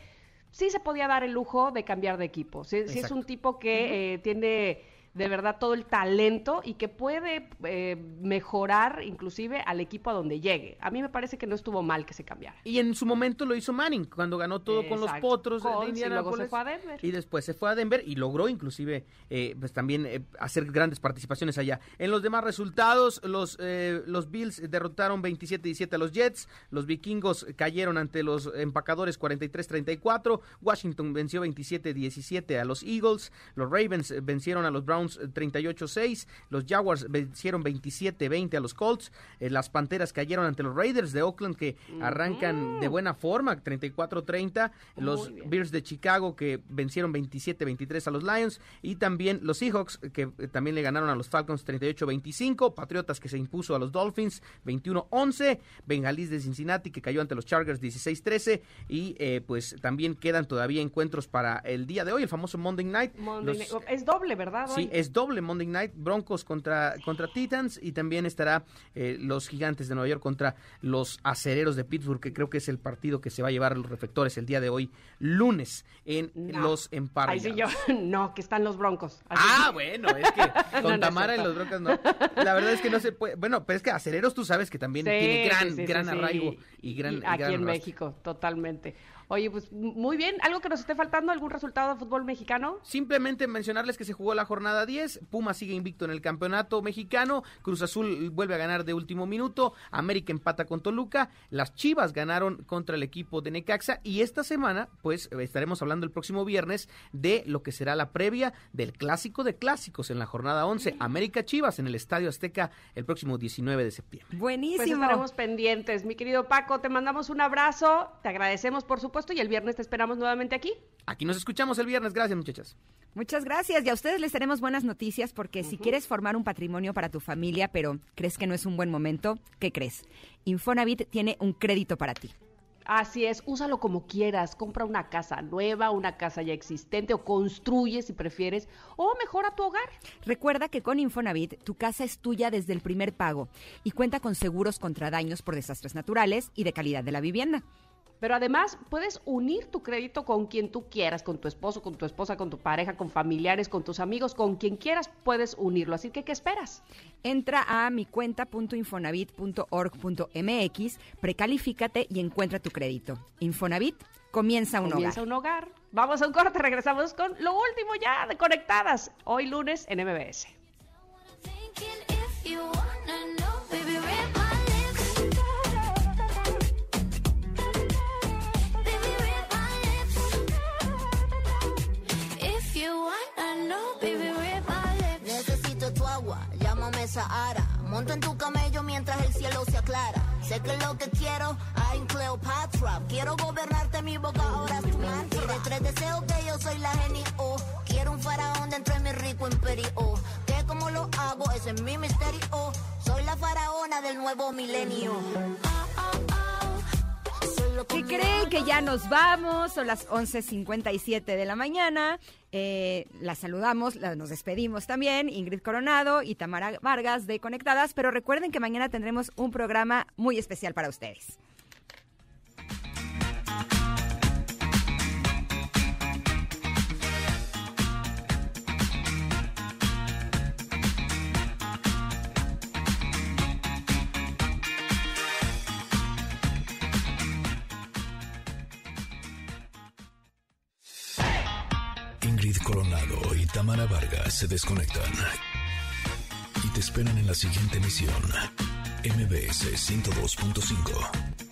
sí se podía dar el lujo de cambiar de equipo. Sí es un tipo que eh, tiene de verdad todo el talento y que puede eh, mejorar inclusive al equipo a donde llegue. A mí me parece que no estuvo mal que se cambiara. Y en su momento lo hizo Manning, cuando ganó todo con los potros de- y luego se fue a Denver. Y después se fue a Denver y logró inclusive eh, pues también eh, hacer grandes participaciones allá. En los demás resultados, los, eh, los Bills derrotaron 27-17 a los Jets, los vikingos cayeron ante los empacadores 43-34, Washington venció 27-17 a los Eagles, los Ravens vencieron a los Browns eh, 38-6, los Jaguars vencieron 27-20 a los Colts, eh, las Panteras cayeron ante los Raiders de Oakland que arrancan de buena forma, 34-30, los Bears de Chicago que vencieron 27-23 a los Lions y también los Seahawks que eh, también le ganaron a los Falcons 38-25, Patriotas que se impuso a los Dolphins 21-11, Bengalís de Cincinnati que cayó ante los Chargers 16-13 y eh, pues también quedan todavía encuentros para el día de hoy, el famoso Monday Night. Monday Los- Es doble, ¿verdad? Sí? Es doble Monday Night, Broncos contra, contra Titans y también estará eh, los Gigantes de Nueva York contra los Acereros de Pittsburgh, que creo que es el partido que se va a llevar a los reflectores el día de hoy, lunes, en No. los Ahí Empire. sí yo, no, que están los broncos. Ah, que- bueno, es que no con Tamara y los Broncos no. La verdad es que no se puede. Bueno, pero es que Acereros tú sabes que también Sí, tiene gran, sí, gran arraigo y gran. y aquí gran en. México, totalmente. Oye, pues muy bien. ¿Algo que nos esté faltando? ¿Algún resultado de fútbol mexicano? Simplemente mencionarles que se jugó la jornada 10, Puma sigue invicto en el campeonato mexicano, Cruz Azul vuelve a ganar de último minuto, América empata con Toluca, las Chivas ganaron contra el equipo de Necaxa y esta semana pues estaremos hablando el próximo viernes de lo que será la previa del clásico de clásicos en la jornada 11, América Chivas en el Estadio Azteca el próximo 19 de septiembre. Buenísimo. Pues estaremos pendientes. Mi querido Paco, te mandamos un abrazo, te agradecemos por supuesto y el viernes te esperamos nuevamente aquí. Aquí nos escuchamos el viernes, gracias muchachas. Muchas gracias y a ustedes les tenemos buenas noticias porque si quieres formar un patrimonio para tu familia pero crees que no es un buen momento, ¿qué crees? Infonavit tiene un crédito para ti. Así es, úsalo como quieras, compra una casa nueva, una casa ya existente o construye si prefieres o mejora tu hogar. Recuerda que con Infonavit tu casa es tuya desde el primer pago y cuenta con seguros contra daños por desastres naturales y de calidad de la vivienda. Pero además puedes unir tu crédito con quien tú quieras, con tu esposo, con tu esposa, con tu pareja, con familiares, con tus amigos, con quien quieras puedes unirlo. Así que, ¿qué esperas? Entra a mi cuenta.infonavit.org.mx, precalifícate y encuentra tu crédito. Infonavit comienza un Comienza hogar. un hogar. Vamos a un corte, regresamos con lo último ya de Conectadas. Hoy lunes en MBS. Know, baby, my lips. Necesito tu agua, llámame Sahara. Monto en tu camello mientras el cielo se aclara. Sé que lo que quiero, I'm Cleopatra. Quiero gobernarte mi boca, ahora es tu mantra. Tienes tres deseos que yo soy la genio. Quiero un faraón dentro de mi rico imperio. Que como lo hago, ese es mi misterio. Soy la faraona del nuevo milenio. ¿Qué creen que ya nos vamos? Son las 11.57 de la mañana. Eh, las saludamos, la- nos despedimos también, Ingrid Coronado y Tamara Vargas de Conectadas, pero recuerden que mañana tendremos un programa muy especial para ustedes. Tamara Vargas se desconectan y te esperan en la siguiente emisión. MBS 102.5.